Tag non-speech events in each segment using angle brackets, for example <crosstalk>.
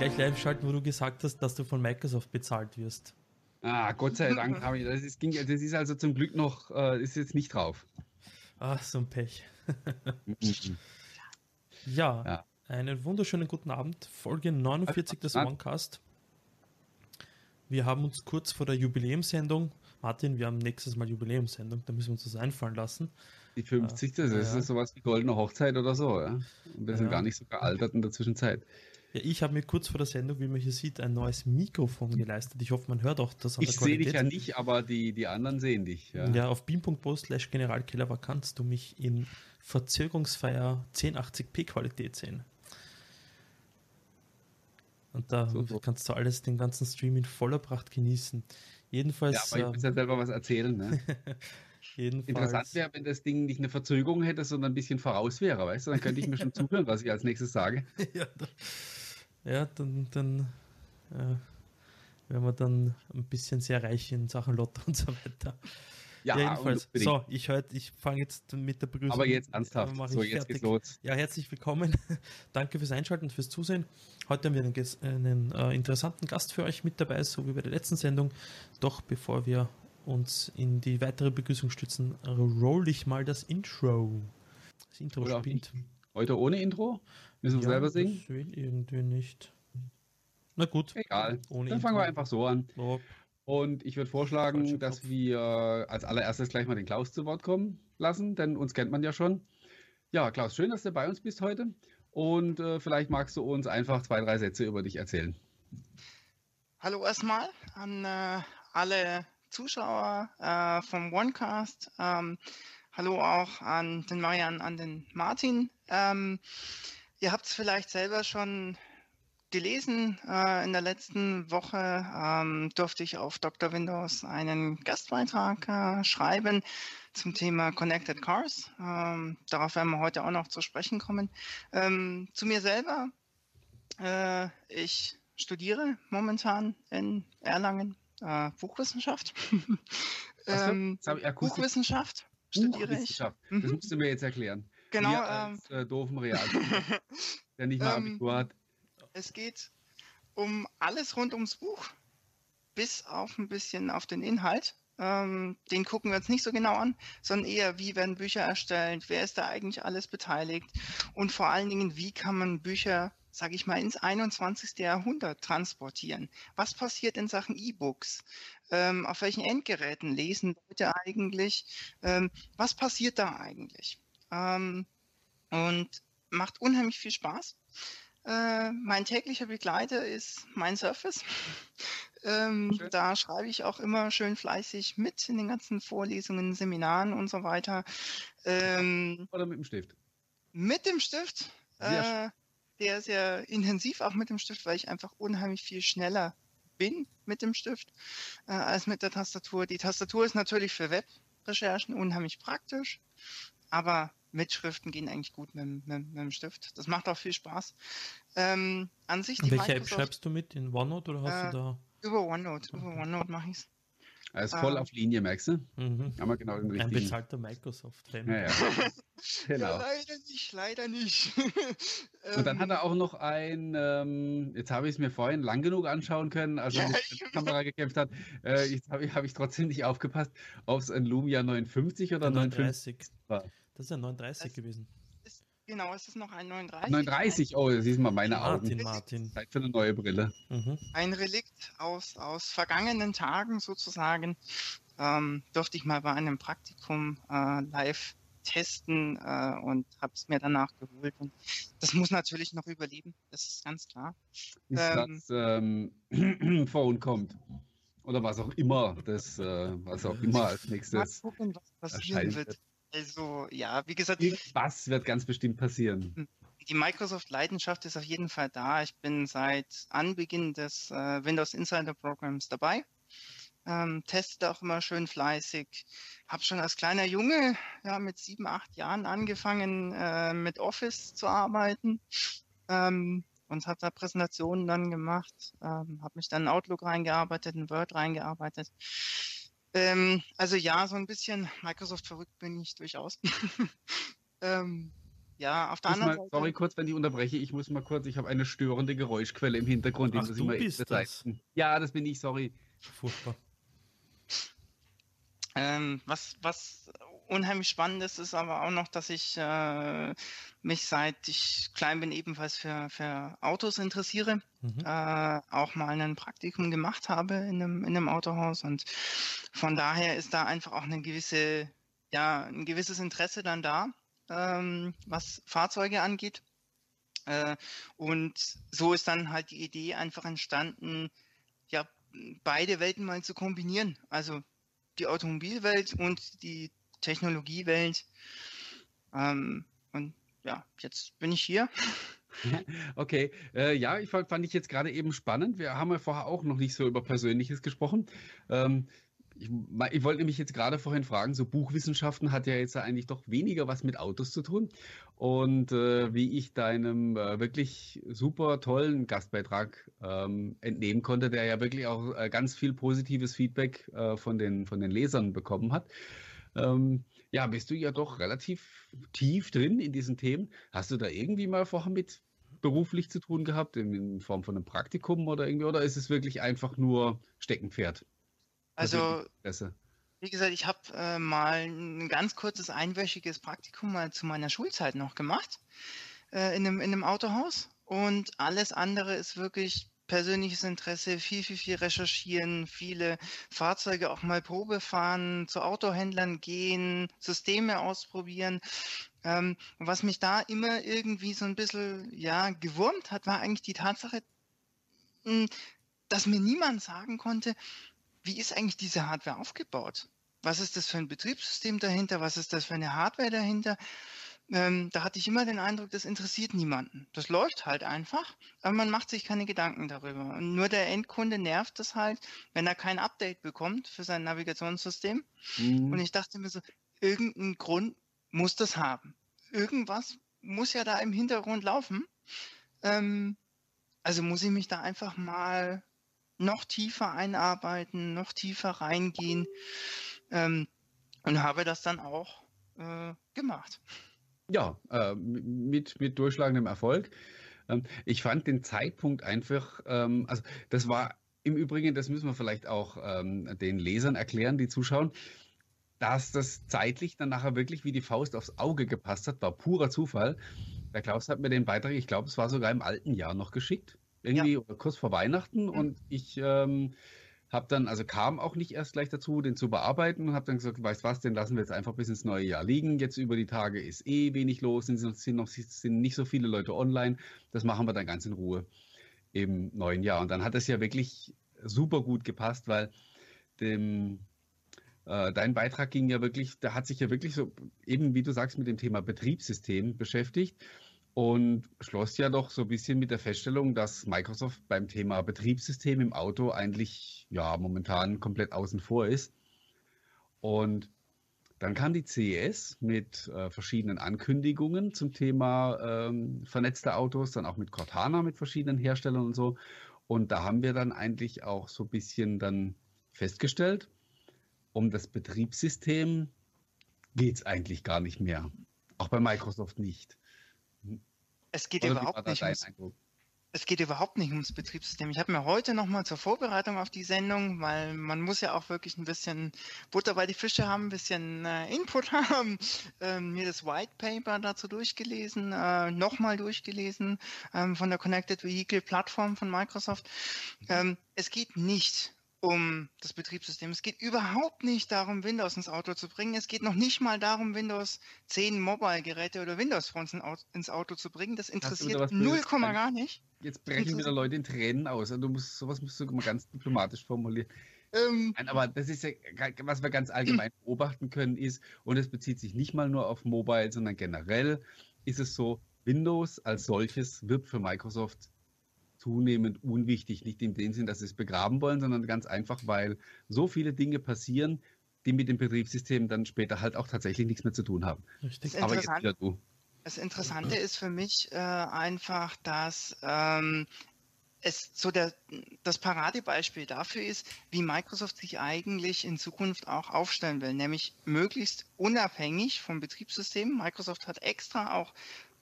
gleich live schalten, wo du gesagt hast, dass du von Microsoft bezahlt wirst. Ah, Gott sei Dank <laughs> habe ich das. Ist, ging, das ist also zum Glück noch, äh, ist jetzt nicht drauf. Ach, so ein Pech. <laughs> ja, ja, einen wunderschönen guten Abend. Folge 49 des OneCast. Wir haben uns kurz vor der Jubiläumsendung, Martin, wir haben nächstes Mal Jubiläumsendung, da müssen wir uns das einfallen lassen. Die 50. Das ist ja. sowas wie goldene Hochzeit oder so. Ja? Und wir sind gar nicht so gealtert in der Zwischenzeit. Ja, ich habe mir kurz vor der Sendung, wie man hier sieht, ein neues Mikrofon geleistet. Ich hoffe, man hört auch das an Ich sehe dich ja nicht, aber die, die anderen sehen dich. Ja, ja auf beam.pro slash generalkeller kannst du mich in verzögerungsfreier 1080p Qualität sehen. Und da so, so. kannst du alles, den ganzen Stream in voller Pracht genießen. Jedenfalls. Ja, aber ich muss ja selber was erzählen, ne? <laughs> Jedenfalls. Interessant wäre, wenn das Ding nicht eine Verzögerung hätte, sondern ein bisschen voraus wäre, weißt du? Dann könnte ich mir schon <laughs> zuhören, was ich als nächstes sage. ja, ja, dann, dann äh, werden wir dann ein bisschen sehr reich in Sachen Lotto und so weiter. Ja, ja jedenfalls. So, ich heute, ich fange jetzt mit der Begrüßung. Aber jetzt ernsthaft. So, jetzt geht's los. Ja, herzlich willkommen. <laughs> Danke fürs Einschalten und fürs Zusehen. Heute haben wir einen, einen äh, interessanten Gast für euch mit dabei, so wie bei der letzten Sendung. Doch bevor wir uns in die weitere Begrüßung stützen, roll ich mal das Intro. Das Intro Oder spielt. Heute ohne Intro? Müssen wir ja, selber singen? Das will irgendwie nicht. Na gut. Egal. Ohne Dann fangen wir einfach so an. So. Und ich würde vorschlagen, dass wir als allererstes gleich mal den Klaus zu Wort kommen lassen, denn uns kennt man ja schon. Ja, Klaus, schön, dass du bei uns bist heute. Und äh, vielleicht magst du uns einfach zwei, drei Sätze über dich erzählen. Hallo erstmal an äh, alle Zuschauer äh, vom OneCast. Ähm, hallo auch an den Marian, an den Martin. Ähm, ihr habt es vielleicht selber schon gelesen. Äh, in der letzten Woche ähm, durfte ich auf Dr. Windows einen Gastbeitrag äh, schreiben zum Thema Connected Cars. Ähm, darauf werden wir heute auch noch zu sprechen kommen. Ähm, zu mir selber. Äh, ich studiere momentan in Erlangen äh, Buchwissenschaft. <laughs> ähm, Buchwissenschaft studiere ich. Das mhm. musst du mir jetzt erklären. Genau. Wir als, ähm, äh, doofen Real, <laughs> der nicht mal ähm, Abitur hat. Es geht um alles rund ums Buch, bis auf ein bisschen auf den Inhalt. Ähm, den gucken wir uns nicht so genau an, sondern eher, wie werden Bücher erstellt, wer ist da eigentlich alles beteiligt und vor allen Dingen, wie kann man Bücher sage ich mal, ins 21. Jahrhundert transportieren? Was passiert in Sachen E-Books? Ähm, auf welchen Endgeräten lesen Leute eigentlich? Ähm, was passiert da eigentlich? Ähm, und macht unheimlich viel Spaß. Äh, mein täglicher Begleiter ist mein Surface. <laughs> ähm, da schreibe ich auch immer schön fleißig mit in den ganzen Vorlesungen, Seminaren und so weiter. Ähm, Oder mit dem Stift? Mit dem Stift. Äh, sehr, sehr intensiv auch mit dem Stift, weil ich einfach unheimlich viel schneller bin mit dem Stift äh, als mit der Tastatur. Die Tastatur ist natürlich für Webrecherchen unheimlich praktisch, aber Mitschriften gehen eigentlich gut mit, mit, mit dem Stift. Das macht auch viel Spaß. Ähm, an sich die Welche App schreibst du mit? In OneNote oder hast äh, du da? Über OneNote. Über OneNote mache ich's. Er ist voll ähm, auf Linie, merkst du? Mhm. Haben wir genau den richtigen. Ein bezahlter Microsoft-Fan. Ja, ja. <laughs> genau. ja, leider nicht, leider nicht. <laughs> Und dann hat er auch noch ein, ähm, jetzt habe ich es mir vorhin lang genug anschauen können, als er mit der Kamera gekämpft hat. Äh, jetzt habe ich, hab ich trotzdem nicht aufgepasst, ob es ein Lumia 59 oder 39 war. Das ist ja 39 das gewesen. Genau, es ist noch ein 39. 39, oh, das siehst mal meine Martin, Augen. Martin. Zeit für eine neue Brille. Mhm. Ein Relikt aus, aus vergangenen Tagen sozusagen. Ähm, durfte ich mal bei einem Praktikum äh, live testen äh, und habe es mir danach geholt. Und das muss natürlich noch überleben, das ist ganz klar. Bis ähm, das ähm, <clears throat> Phone kommt. Oder was auch immer, das, äh, was auch immer als nächstes. Mal gucken, was passieren wird. Also, ja, wie gesagt. Was wird ganz bestimmt passieren? Hm. Die Microsoft-Leidenschaft ist auf jeden Fall da. Ich bin seit Anbeginn des äh, Windows Insider Programms dabei. Ähm, teste auch immer schön fleißig. Habe schon als kleiner Junge, ja, mit sieben, acht Jahren angefangen, äh, mit Office zu arbeiten. Ähm, und habe da Präsentationen dann gemacht, ähm, habe mich dann in Outlook reingearbeitet, in Word reingearbeitet. Ähm, also ja, so ein bisschen Microsoft verrückt bin ich durchaus. <laughs> ähm, ja, auf der anderen mal, Seite. Sorry, kurz, wenn ich unterbreche. Ich muss mal kurz, ich habe eine störende Geräuschquelle im Hintergrund. Ach, du bist das. Ja, das bin ich, sorry. Furchtbar. Ähm, was, was unheimlich spannend ist, ist aber auch noch, dass ich äh, mich seit ich klein bin ebenfalls für, für Autos interessiere. Mhm. Äh, auch mal ein Praktikum gemacht habe in einem, in einem Autohaus und von daher ist da einfach auch eine gewisse, ja, ein gewisses Interesse dann da ähm, was Fahrzeuge angeht. Äh, und so ist dann halt die Idee einfach entstanden, ja, beide Welten mal zu kombinieren. Also die Automobilwelt und die Technologiewelt. Ähm, und ja, jetzt bin ich hier. <laughs> Okay, äh, ja, ich fand, fand ich jetzt gerade eben spannend. Wir haben ja vorher auch noch nicht so über Persönliches gesprochen. Ähm, ich, ich wollte nämlich jetzt gerade vorhin fragen, so Buchwissenschaften hat ja jetzt eigentlich doch weniger was mit Autos zu tun. Und äh, wie ich deinem äh, wirklich super tollen Gastbeitrag ähm, entnehmen konnte, der ja wirklich auch äh, ganz viel positives Feedback äh, von, den, von den Lesern bekommen hat. Ähm, ja, bist du ja doch relativ tief drin in diesen Themen. Hast du da irgendwie mal vorher mit beruflich zu tun gehabt, in, in Form von einem Praktikum oder irgendwie, oder ist es wirklich einfach nur Steckenpferd? Also, wie gesagt, ich habe äh, mal ein ganz kurzes einwöchiges Praktikum mal zu meiner Schulzeit noch gemacht äh, in, einem, in einem Autohaus und alles andere ist wirklich persönliches Interesse, viel, viel, viel recherchieren, viele Fahrzeuge auch mal Probe fahren, zu Autohändlern gehen, Systeme ausprobieren. Ähm, was mich da immer irgendwie so ein bisschen, ja, gewurmt hat, war eigentlich die Tatsache, hm, dass mir niemand sagen konnte, wie ist eigentlich diese Hardware aufgebaut? Was ist das für ein Betriebssystem dahinter? Was ist das für eine Hardware dahinter? Ähm, da hatte ich immer den Eindruck, das interessiert niemanden. Das läuft halt einfach, aber man macht sich keine Gedanken darüber. Und nur der Endkunde nervt das halt, wenn er kein Update bekommt für sein Navigationssystem. Mhm. Und ich dachte mir so, irgendeinen Grund muss das haben. Irgendwas muss ja da im Hintergrund laufen. Ähm, also muss ich mich da einfach mal noch tiefer einarbeiten, noch tiefer reingehen ähm, und habe das dann auch äh, gemacht. Ja, äh, mit, mit durchschlagendem Erfolg. Ähm, ich fand den Zeitpunkt einfach, ähm, also das war im Übrigen, das müssen wir vielleicht auch ähm, den Lesern erklären, die zuschauen, dass das zeitlich dann nachher wirklich wie die Faust aufs Auge gepasst hat, war purer Zufall. Der Klaus hat mir den Beitrag, ich glaube, es war sogar im alten Jahr noch geschickt irgendwie ja. kurz vor Weihnachten mhm. und ich habe dann, also kam auch nicht erst gleich dazu, den zu bearbeiten und habe dann gesagt, weißt was, den lassen wir jetzt einfach bis ins neue Jahr liegen. Jetzt über die Tage ist eh wenig los, sind, sind noch sind nicht so viele Leute online. Das machen wir dann ganz in Ruhe im neuen Jahr. Und dann hat es ja wirklich super gut gepasst, weil dem, äh, dein Beitrag ging ja wirklich, da hat sich ja wirklich so, eben wie du sagst, mit dem Thema Betriebssystem beschäftigt und schloss ja doch so ein bisschen mit der Feststellung, dass Microsoft beim Thema Betriebssystem im Auto eigentlich ja momentan komplett außen vor ist. Und dann kam die CES mit äh, verschiedenen Ankündigungen zum Thema ähm, vernetzte Autos, dann auch mit Cortana, mit verschiedenen Herstellern und so. Und da haben wir dann eigentlich auch so ein bisschen dann festgestellt, um das Betriebssystem geht es eigentlich gar nicht mehr. Auch bei Microsoft nicht. Es geht Oder überhaupt nicht ums, es geht überhaupt nicht ums Betriebssystem. Ich habe mir heute nochmal zur Vorbereitung auf die Sendung, weil man muss ja auch wirklich ein bisschen Butter bei die Fische haben, ein bisschen äh, Input <laughs> haben, äh, mir das White Paper dazu durchgelesen, äh, nochmal durchgelesen ähm, von der Connected Vehicle Plattform von Microsoft. Ähm, es geht nicht um das Betriebssystem. Es geht überhaupt nicht darum, Windows ins Auto zu bringen. Es geht noch nicht mal darum, Windows 10 Mobile-Geräte oder Windows Phones ins Auto zu bringen. Das interessiert 0, gar nicht. Jetzt brechen wieder Leute in Tränen aus. Du musst, sowas musst du mal ganz diplomatisch formulieren. Ähm, Nein, aber das ist ja, was wir ganz allgemein <clears throat> beobachten können, ist, und es bezieht sich nicht mal nur auf Mobile, sondern generell ist es so, Windows als solches wird für Microsoft zunehmend unwichtig. Nicht in dem Sinn, dass sie es begraben wollen, sondern ganz einfach, weil so viele Dinge passieren, die mit dem Betriebssystem dann später halt auch tatsächlich nichts mehr zu tun haben. Richtig. Aber jetzt wieder du. Das Interessante ist für mich äh, einfach, dass ähm, es so der, das Paradebeispiel dafür ist, wie Microsoft sich eigentlich in Zukunft auch aufstellen will, nämlich möglichst unabhängig vom Betriebssystem. Microsoft hat extra auch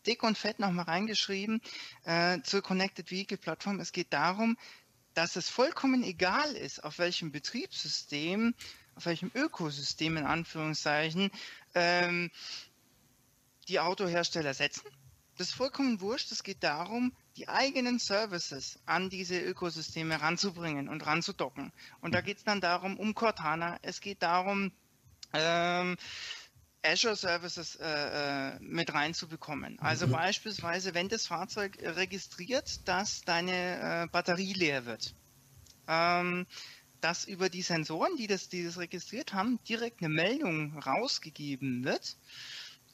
dick und fett nochmal reingeschrieben äh, zur Connected Vehicle Plattform. Es geht darum, dass es vollkommen egal ist, auf welchem Betriebssystem, auf welchem Ökosystem in Anführungszeichen ähm, die Autohersteller setzen. Das ist vollkommen wurscht. Es geht darum, die eigenen Services an diese Ökosysteme ranzubringen und ranzudocken. Und da geht es dann darum, um Cortana, es geht darum, ähm, Azure Services äh, äh, mit reinzubekommen. Also mhm. beispielsweise, wenn das Fahrzeug registriert, dass deine äh, Batterie leer wird, ähm, dass über die Sensoren, die das, die das registriert haben, direkt eine Meldung rausgegeben wird,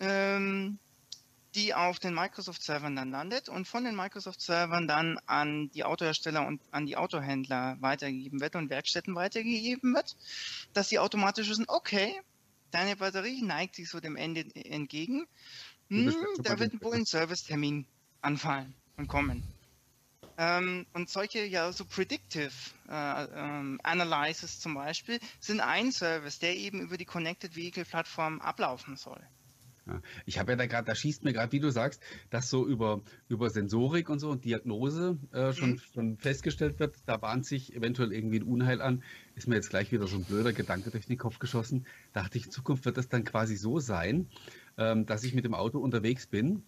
ähm, die auf den Microsoft-Servern dann landet und von den Microsoft-Servern dann an die Autohersteller und an die Autohändler weitergegeben wird und Werkstätten weitergegeben wird, dass sie automatisch wissen, okay, deine Batterie neigt sich so dem Ende entgegen. Hm, da wird wohl ein Servicetermin anfallen und kommen. Ähm, und solche, ja, so Predictive äh, ähm, Analysis zum Beispiel sind ein Service, der eben über die Connected Vehicle Plattform ablaufen soll. Ja, ich habe ja da gerade, da schießt mir gerade, wie du sagst, dass so über, über Sensorik und so und Diagnose äh, schon, mhm. schon festgestellt wird, da bahnt sich eventuell irgendwie ein Unheil an. Ist mir jetzt gleich wieder so ein blöder Gedanke durch den Kopf geschossen. Dachte ich, in Zukunft wird das dann quasi so sein, ähm, dass ich mit dem Auto unterwegs bin,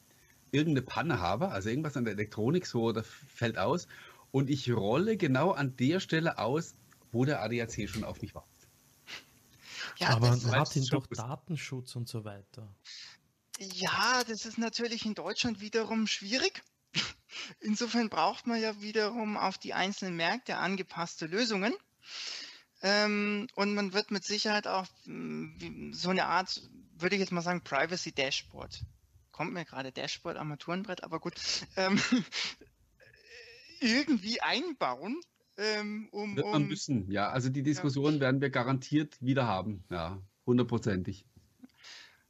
irgendeine Panne habe, also irgendwas an der Elektronik so, das fällt aus und ich rolle genau an der Stelle aus, wo der ADAC schon auf mich wartet. Ja, Aber Martin, doch Datenschutz und so weiter. Ja, das ist natürlich in Deutschland wiederum schwierig. <laughs> Insofern braucht man ja wiederum auf die einzelnen Märkte angepasste Lösungen. Ähm, und man wird mit Sicherheit auch mm, so eine Art, würde ich jetzt mal sagen, Privacy Dashboard. Kommt mir gerade Dashboard, Armaturenbrett, aber gut. Ähm, <laughs> irgendwie einbauen, ähm, um, Wird man um, müssen, ja. Also die Diskussion ja. werden wir garantiert wieder haben, ja, hundertprozentig.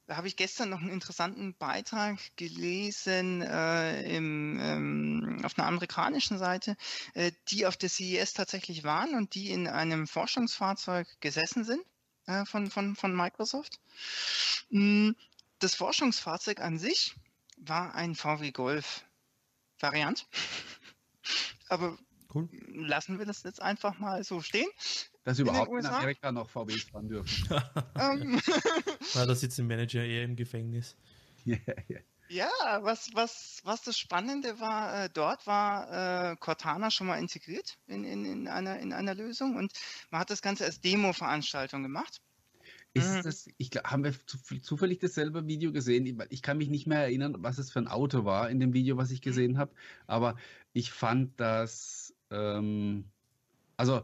Da habe ich gestern noch einen interessanten Beitrag gelesen äh, im, ähm, auf einer amerikanischen Seite, äh, die auf der CES tatsächlich waren und die in einem Forschungsfahrzeug gesessen sind äh, von, von, von Microsoft. Hm, das Forschungsfahrzeug an sich war ein VW Golf Variant. <laughs> Aber Cool. Lassen wir das jetzt einfach mal so stehen. Dass überhaupt in, in Amerika noch VWs fahren dürfen. <laughs> Ähm. Na, da sitzt ein Manager eher im Gefängnis. Yeah, yeah. Ja, was, was, was das Spannende war, äh, dort war äh, Cortana schon mal integriert in, in, in, einer, in einer Lösung und man hat das Ganze als Demo-Veranstaltung gemacht. Ist mhm. das, ich glaub, haben wir zufällig dasselbe Video gesehen? Ich kann mich nicht mehr erinnern, was es für ein Auto war in dem Video, was ich mhm. gesehen habe, aber ich fand das ähm, also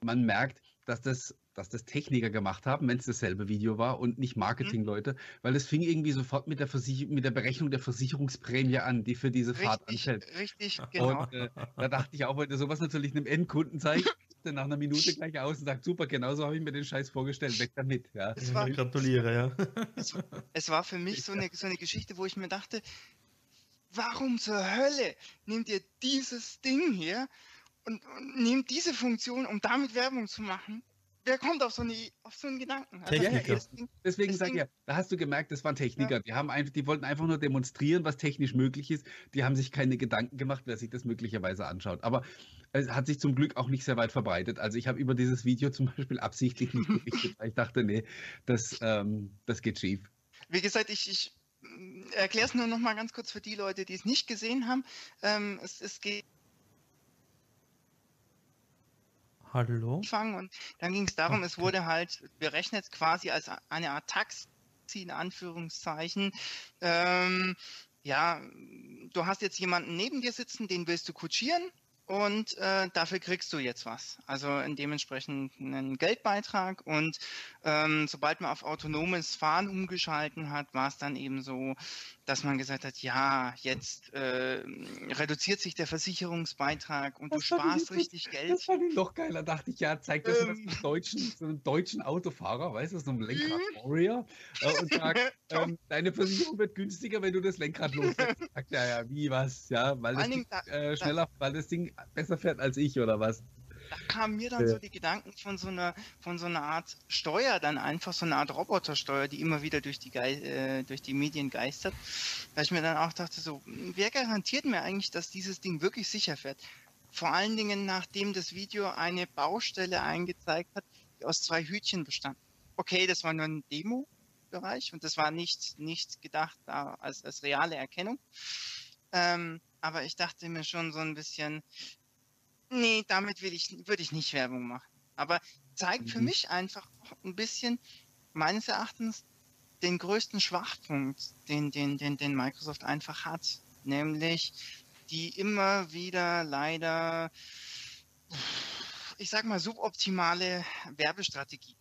man merkt, dass das, dass das Techniker gemacht haben, wenn es dasselbe Video war und nicht mhm. Marketingleute, mhm. weil es fing irgendwie sofort mit der, mit der Berechnung der Versicherungsprämie an, die für diese richtig, Fahrt anfällt. Richtig, genau. Und äh, da dachte ich auch, wenn du sowas natürlich einem Endkunden zeigst, dann nach einer Minute gleich aus und sagt, super, genauso habe ich mir den Scheiß vorgestellt, weg damit. Ja. Es war, ich <laughs> gratuliere, ja. Es, es war für mich so eine, so eine Geschichte, wo ich mir dachte, warum zur Hölle nehmt ihr dieses Ding hier und, und nehmt diese Funktion, um damit Werbung zu machen? Wer kommt auf so, eine, auf so einen Gedanken? Also, Techniker. Ja, Deswegen sage ich ja, da hast du gemerkt, das waren Techniker. Ja. Die, haben einfach, die wollten einfach nur demonstrieren, was technisch möglich ist. Die haben sich keine Gedanken gemacht, wer sich das möglicherweise anschaut. Aber es hat sich zum Glück auch nicht sehr weit verbreitet. Also ich habe über dieses Video <laughs> zum Beispiel absichtlich nicht berichtet, weil ich dachte, nee, das, ähm, das geht schief. Wie gesagt, ich, ich erkläre es nur noch mal ganz kurz für die Leute, die es nicht gesehen haben. Ähm, es, es geht Hallo. Und dann ging es darum, okay. es wurde halt berechnet quasi als eine Art Taxi in Anführungszeichen. Ähm, ja, du hast jetzt jemanden neben dir sitzen, den willst du kutschieren und äh, dafür kriegst du jetzt was. Also in dementsprechend einen Geldbeitrag und ähm, sobald man auf autonomes Fahren umgeschalten hat, war es dann eben so, dass man gesagt hat, ja, jetzt äh, reduziert sich der Versicherungsbeitrag und das du sparst richtig Geld. Das fand ich noch geiler, dachte ich, ja, zeigt das ähm, einem deutschen, so einem deutschen Autofahrer, weißt du, so einem Lenkrad mhm. Warrior äh, und sagt, <laughs> ähm, deine Versicherung wird günstiger, wenn du das Lenkrad loslässt. Sagt ja, ja, wie was, ja, weil das Ding, äh, schneller, weil das Ding besser fährt als ich oder was. da kamen mir dann so die Gedanken von so einer von so einer Art Steuer, dann einfach so eine Art Robotersteuer, die immer wieder durch die äh, durch die Medien geistert. Da ich mir dann auch dachte, so, wer garantiert mir eigentlich, dass dieses Ding wirklich sicher fährt? Vor allen Dingen, nachdem das Video eine Baustelle eingezeigt hat, die aus zwei Hütchen bestand. Okay, das war nur ein Demo-Bereich und das war nicht, nicht gedacht als, als reale Erkennung. Ähm, aber ich dachte mir schon so ein bisschen, nee, damit will ich, würde ich nicht Werbung machen. Aber zeigt mhm. für mich einfach ein bisschen, meines Erachtens, den größten Schwachpunkt, den, den, den, den Microsoft einfach hat. Nämlich die immer wieder leider, ich sag mal, suboptimale Werbestrategie.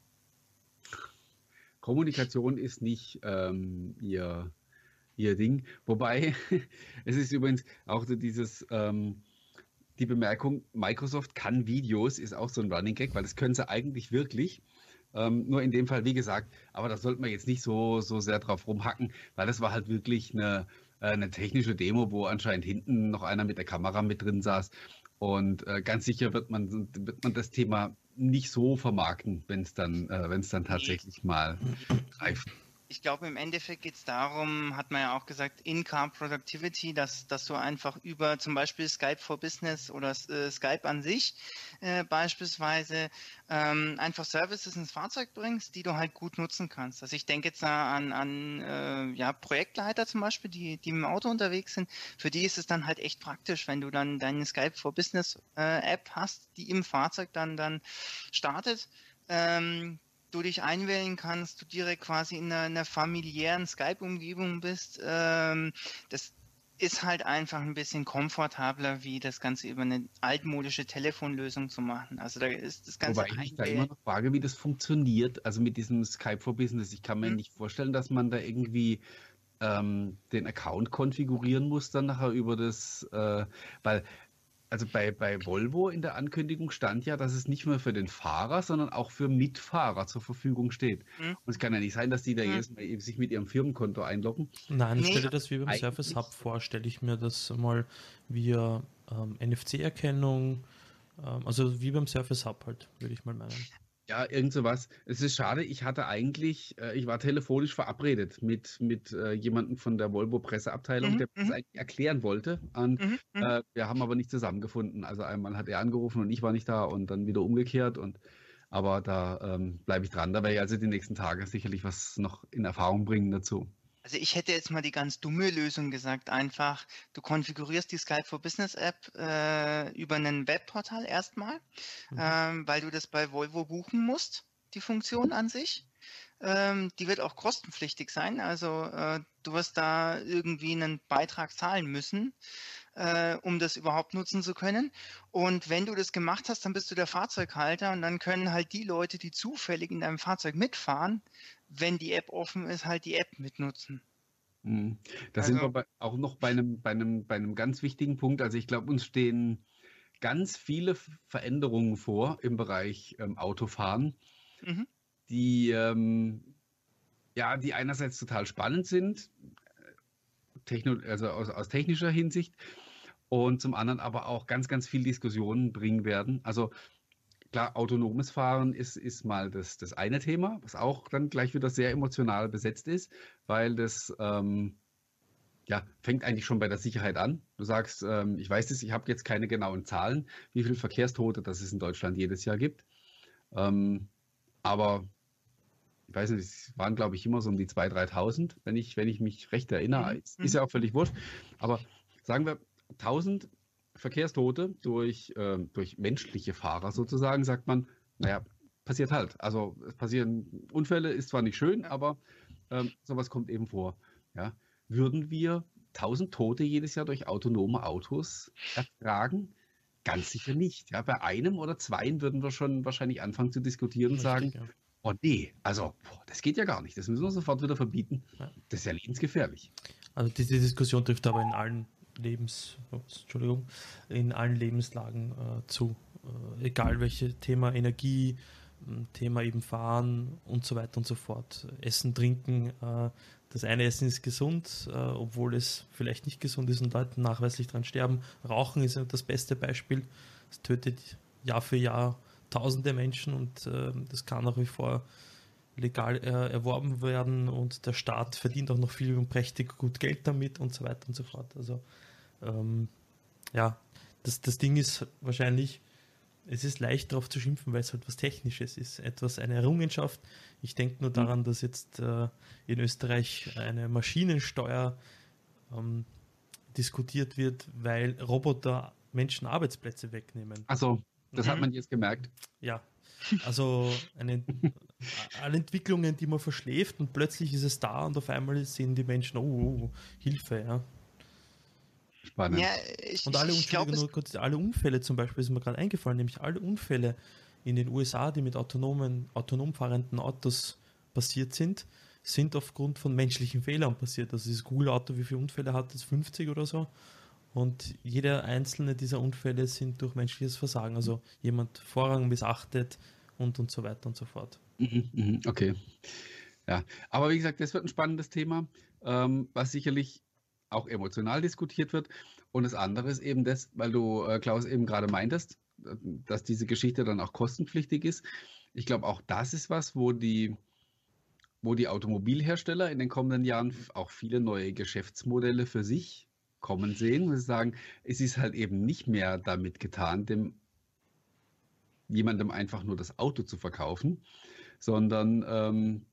Kommunikation ist nicht ähm, ihr, ihr Ding. Wobei, <laughs> es ist übrigens auch so dieses, ähm, die Bemerkung, Microsoft kann Videos, ist auch so ein Running Gag, weil das können sie eigentlich wirklich. Ähm, nur in dem Fall, wie gesagt, aber da sollten wir jetzt nicht so, so sehr drauf rumhacken, weil das war halt wirklich eine, äh, eine technische Demo, wo anscheinend hinten noch einer mit der Kamera mit drin saß. Und äh, ganz sicher wird man, wird man das Thema nicht so vermarkten, wenn es dann, äh, wenn es dann tatsächlich mal greift ich glaube, im Endeffekt geht es darum, hat man ja auch gesagt, In-Car Productivity, dass, dass du einfach über zum Beispiel Skype for Business oder äh, Skype an sich äh, beispielsweise ähm, einfach Services ins Fahrzeug bringst, die du halt gut nutzen kannst. Also ich denke jetzt an, an äh, ja, Projektleiter zum Beispiel, die, die im Auto unterwegs sind. Für die ist es dann halt echt praktisch, wenn du dann deine Skype for Business äh, App hast, die im Fahrzeug dann, dann startet. Ähm, du dich einwählen kannst, du direkt quasi in einer, einer familiären Skype-Umgebung bist. Ähm, das ist halt einfach ein bisschen komfortabler, wie das Ganze über eine altmodische Telefonlösung zu machen. Also da ist das Ganze. Wobei ich da immer noch frage, wie das funktioniert. Also mit diesem Skype for Business. Ich kann mir hm. nicht vorstellen, dass man da irgendwie ähm, den Account konfigurieren muss dann nachher über das, äh, weil also bei, bei Volvo in der Ankündigung stand ja, dass es nicht nur für den Fahrer, sondern auch für Mitfahrer zur Verfügung steht. Mhm. Und es kann ja nicht sein, dass die da mhm. jedes Mal sich mit ihrem Firmenkonto einloggen. Nein, ich stelle das wie beim Service Hub vor, stelle ich mir das mal via ähm, NFC-Erkennung, ähm, also wie beim Service Hub halt, würde ich mal meinen. Ja, irgend sowas. Es ist schade, ich hatte eigentlich, äh, ich war telefonisch verabredet mit, mit äh, jemandem von der Volvo Presseabteilung, mhm, der das mhm. eigentlich erklären wollte. Und mhm, mhm, äh, wir haben aber nicht zusammengefunden. Also einmal hat er angerufen und ich war nicht da und dann wieder umgekehrt. Und aber da ähm, bleibe ich dran. Da werde ich also die nächsten Tage sicherlich was noch in Erfahrung bringen dazu. Also ich hätte jetzt mal die ganz dumme Lösung gesagt, einfach, du konfigurierst die Skype for Business App äh, über ein Webportal erstmal, mhm. ähm, weil du das bei Volvo buchen musst, die Funktion an sich. Ähm, die wird auch kostenpflichtig sein, also äh, du wirst da irgendwie einen Beitrag zahlen müssen, äh, um das überhaupt nutzen zu können. Und wenn du das gemacht hast, dann bist du der Fahrzeughalter und dann können halt die Leute, die zufällig in deinem Fahrzeug mitfahren, wenn die App offen ist, halt die App mitnutzen. Mhm. Da also, sind wir bei, auch noch bei einem, bei, einem, bei einem ganz wichtigen Punkt. Also ich glaube, uns stehen ganz viele Veränderungen vor im Bereich ähm, Autofahren, mhm. die, ähm, ja, die einerseits total spannend sind, techno also aus, aus technischer Hinsicht, und zum anderen aber auch ganz, ganz viel Diskussionen bringen werden. Also klar, autonomes Fahren ist, ist mal das, das eine Thema, was auch dann gleich wieder sehr emotional besetzt ist, weil das ähm, ja, fängt eigentlich schon bei der Sicherheit an. Du sagst, ähm, ich weiß es, ich habe jetzt keine genauen Zahlen, wie viele Verkehrstote das es in Deutschland jedes Jahr gibt. Ähm, aber ich weiß nicht, es waren, glaube ich, immer so um die 2.000, 3.000, wenn ich, wenn ich mich recht erinnere. Mhm. Ist, ist ja auch völlig wurscht. Aber sagen wir 1.000 Verkehrstote durch, äh, durch menschliche Fahrer sozusagen, sagt man, naja, passiert halt. Also es passieren Unfälle, ist zwar nicht schön, aber ähm, sowas kommt eben vor. Ja. Würden wir 1000 Tote jedes Jahr durch autonome Autos ertragen? Ganz sicher nicht. Ja, bei einem oder zweien würden wir schon wahrscheinlich anfangen zu diskutieren und sagen, ja. oh nee, also boah, das geht ja gar nicht. Das müssen wir sofort wieder verbieten. Das ist ja lebensgefährlich. Also diese Diskussion trifft aber in allen Lebens, Entschuldigung, in allen Lebenslagen äh, zu. Äh, egal welche Thema Energie, Thema eben Fahren und so weiter und so fort. Essen, Trinken. Äh, das eine Essen ist gesund, äh, obwohl es vielleicht nicht gesund ist und Leute nachweislich daran sterben. Rauchen ist das beste Beispiel. Es tötet Jahr für Jahr tausende Menschen und äh, das kann nach wie vor legal äh, erworben werden und der Staat verdient auch noch viel und prächtig gut Geld damit und so weiter und so fort. Also ähm, ja, das, das Ding ist wahrscheinlich, es ist leicht darauf zu schimpfen, weil es halt was Technisches ist, etwas, eine Errungenschaft. Ich denke nur mhm. daran, dass jetzt äh, in Österreich eine Maschinensteuer ähm, diskutiert wird, weil Roboter Menschen Arbeitsplätze wegnehmen. Also, das mhm. hat man jetzt gemerkt. Ja, also eine, <laughs> alle Entwicklungen, die man verschläft und plötzlich ist es da und auf einmal sehen die Menschen, oh, oh, oh Hilfe, ja. Spannend. Ja, ich, und alle Unfälle, glaub, nur kurz, alle Unfälle zum Beispiel ist mir gerade eingefallen, nämlich alle Unfälle in den USA, die mit autonomen, autonom fahrenden Autos passiert sind, sind aufgrund von menschlichen Fehlern passiert. Also dieses Google-Auto, wie viele Unfälle hat es? 50 oder so? Und jeder einzelne dieser Unfälle sind durch menschliches Versagen. Also jemand Vorrang missachtet und und so weiter und so fort. Mhm, mhm, okay. Ja, aber wie gesagt, das wird ein spannendes Thema, ähm, was sicherlich auch emotional diskutiert wird. Und das andere ist eben das, weil du, äh, Klaus, eben gerade meintest, äh, dass diese Geschichte dann auch kostenpflichtig ist. Ich glaube, auch das ist was, wo die, wo die Automobilhersteller in den kommenden Jahren auch viele neue Geschäftsmodelle für sich kommen sehen. Und sagen, es ist halt eben nicht mehr damit getan, dem jemandem einfach nur das Auto zu verkaufen, sondern ähm,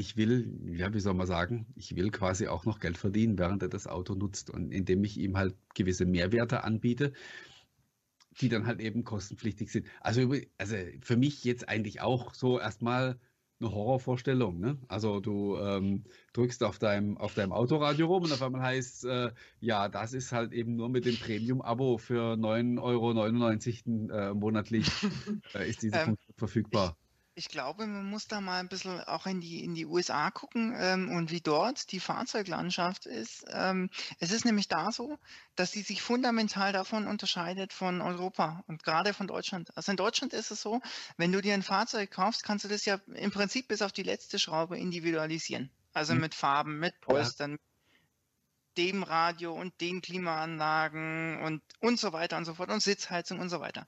ich will, ja, wie soll man sagen, ich will quasi auch noch Geld verdienen, während er das Auto nutzt und indem ich ihm halt gewisse Mehrwerte anbiete, die dann halt eben kostenpflichtig sind. Also, also für mich jetzt eigentlich auch so erstmal eine Horrorvorstellung. Ne? Also du ähm, drückst auf deinem, auf deinem Autoradio rum und auf einmal heißt äh, ja, das ist halt eben nur mit dem Premium-Abo für 9,99 Euro äh, monatlich <laughs> äh, ist diese ähm, Funktion verfügbar. Ich glaube, man muss da mal ein bisschen auch in die, in die USA gucken ähm, und wie dort die Fahrzeuglandschaft ist. Ähm, es ist nämlich da so, dass sie sich fundamental davon unterscheidet von Europa und gerade von Deutschland. Also in Deutschland ist es so, wenn du dir ein Fahrzeug kaufst, kannst du das ja im Prinzip bis auf die letzte Schraube individualisieren. Also mhm. mit Farben, mit Polstern, ja. dem Radio und den Klimaanlagen und, und so weiter und so fort und Sitzheizung und so weiter.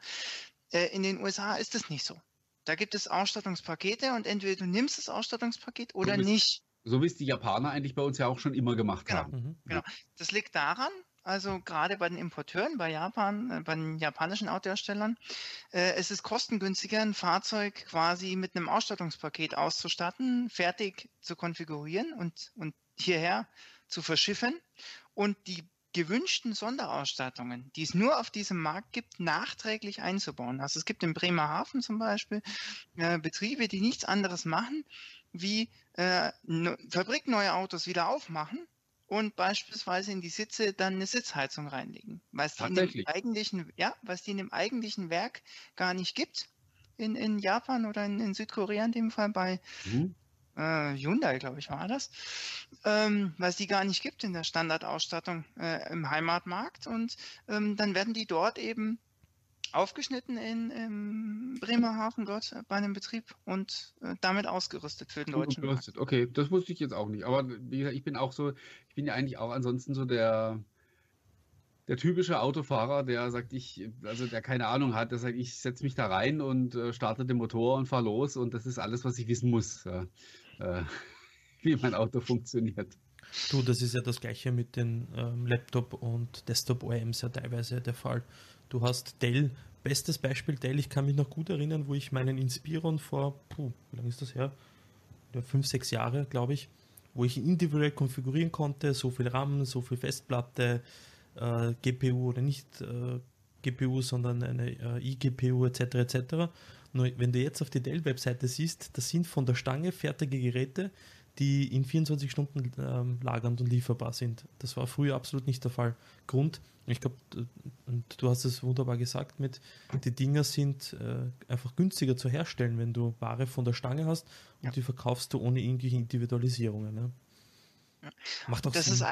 Äh, in den USA ist es nicht so. Da gibt es Ausstattungspakete und entweder du nimmst das Ausstattungspaket oder so nicht. So wie es die Japaner eigentlich bei uns ja auch schon immer gemacht genau, haben. Mhm. Genau. Das liegt daran, also gerade bei den Importeuren, bei Japan, äh, bei den japanischen Autoherstellern, äh, es ist kostengünstiger, ein Fahrzeug quasi mit einem Ausstattungspaket auszustatten, fertig zu konfigurieren und, und hierher zu verschiffen und die gewünschten Sonderausstattungen, die es nur auf diesem Markt gibt, nachträglich einzubauen. Also es gibt in Bremerhaven zum Beispiel äh, Betriebe, die nichts anderes machen, wie äh, ne, fabrikneue Autos wieder aufmachen und beispielsweise in die Sitze dann eine Sitzheizung reinlegen. Was die in dem eigentlichen, ja, was die in dem eigentlichen Werk gar nicht gibt. In, in Japan oder in, in Südkorea in dem Fall bei mhm äh, Hyundai, glaube ich, war das, ähm, weil es die gar nicht gibt in der Standardausstattung äh, im Heimatmarkt. Und ähm, dann werden die dort eben aufgeschnitten in im Bremerhaven dort bei einem Betrieb und äh, damit ausgerüstet für den deutschen Markt. Okay, das wusste ich jetzt auch nicht. Aber wie gesagt, ich bin auch so, ich bin ja eigentlich auch ansonsten so der der typische Autofahrer, der sagt, ich, also der keine Ahnung hat, der sagt, ich setze mich da rein und äh, starte den Motor und fahre los und das ist alles, was ich wissen muss. Ja äh, <laughs> wie mein Auto funktioniert. Du, das ist ja das gleiche mit den ähm, Laptop- und Desktop-OEMs ja teilweise der Fall. Du hast Dell, bestes Beispiel Dell, ich kann mich noch gut erinnern, wo ich meinen Inspiron vor, puh, wie lange ist das her? Ja, fünf, sechs Jahre, glaube ich, wo ich individuell konfigurieren konnte, so viel RAM, so viel Festplatte, äh, GPU oder nicht äh, GPU, sondern eine äh, iGPU etc. etc. Nur wenn du jetzt auf die Dell-Webseite siehst, das sind von der Stange fertige Geräte, die in 24 Stunden ähm, lagernd und lieferbar sind. Das war früher absolut nicht der Fall. Grund, ich glaube, und du hast es wunderbar gesagt, mit die Dinger sind äh, einfach günstiger zu herstellen, wenn du Ware von der Stange hast und ja. die verkaufst du ohne irgendwelche Individualisierungen. Ne? Ja. Macht auch das Sinn. Ist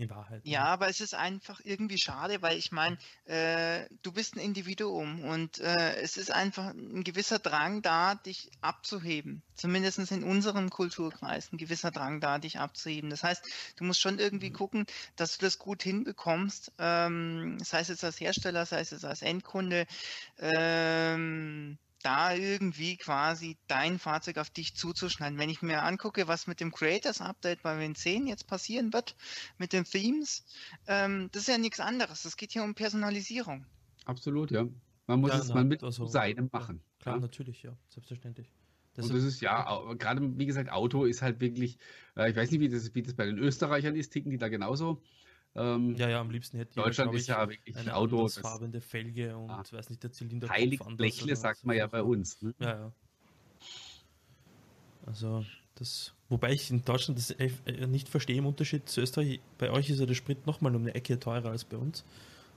in Wahrheit. Ja, aber es ist einfach irgendwie schade, weil ich meine, äh, du bist ein Individuum und äh, es ist einfach ein gewisser Drang da, dich abzuheben. Zumindest in unserem Kulturkreis ein gewisser Drang da, dich abzuheben. Das heißt, du musst schon irgendwie mhm. gucken, dass du das gut hinbekommst, ähm, sei es jetzt als Hersteller, sei es jetzt als Endkunde. Ähm, da irgendwie quasi dein Fahrzeug auf dich zuzuschneiden. Wenn ich mir angucke, was mit dem Creators Update bei Win 10 jetzt passieren wird, mit den Themes, ähm, das ist ja nichts anderes. Es geht hier um Personalisierung. Absolut, ja. Man muss ja, es na, man mit also, seinem machen. Klar, ja? natürlich, ja, selbstverständlich. Das und das ist ja, gerade wie gesagt, Auto ist halt wirklich, äh, ich weiß nicht, wie das, wie das bei den Österreichern ist, ticken die da genauso. Ähm, ja, ja, am liebsten hätte Deutschland ist ja wirklich eine Auto. farbende Felge und ah, weiß nicht, der Zylinder. Heilig Blechle sagt man ja bei uns. Ne? Ja, ja. Also, das, wobei ich in Deutschland das äh, nicht verstehe im Unterschied zu Österreich. Bei euch ist ja der Sprit nochmal um eine Ecke teurer als bei uns.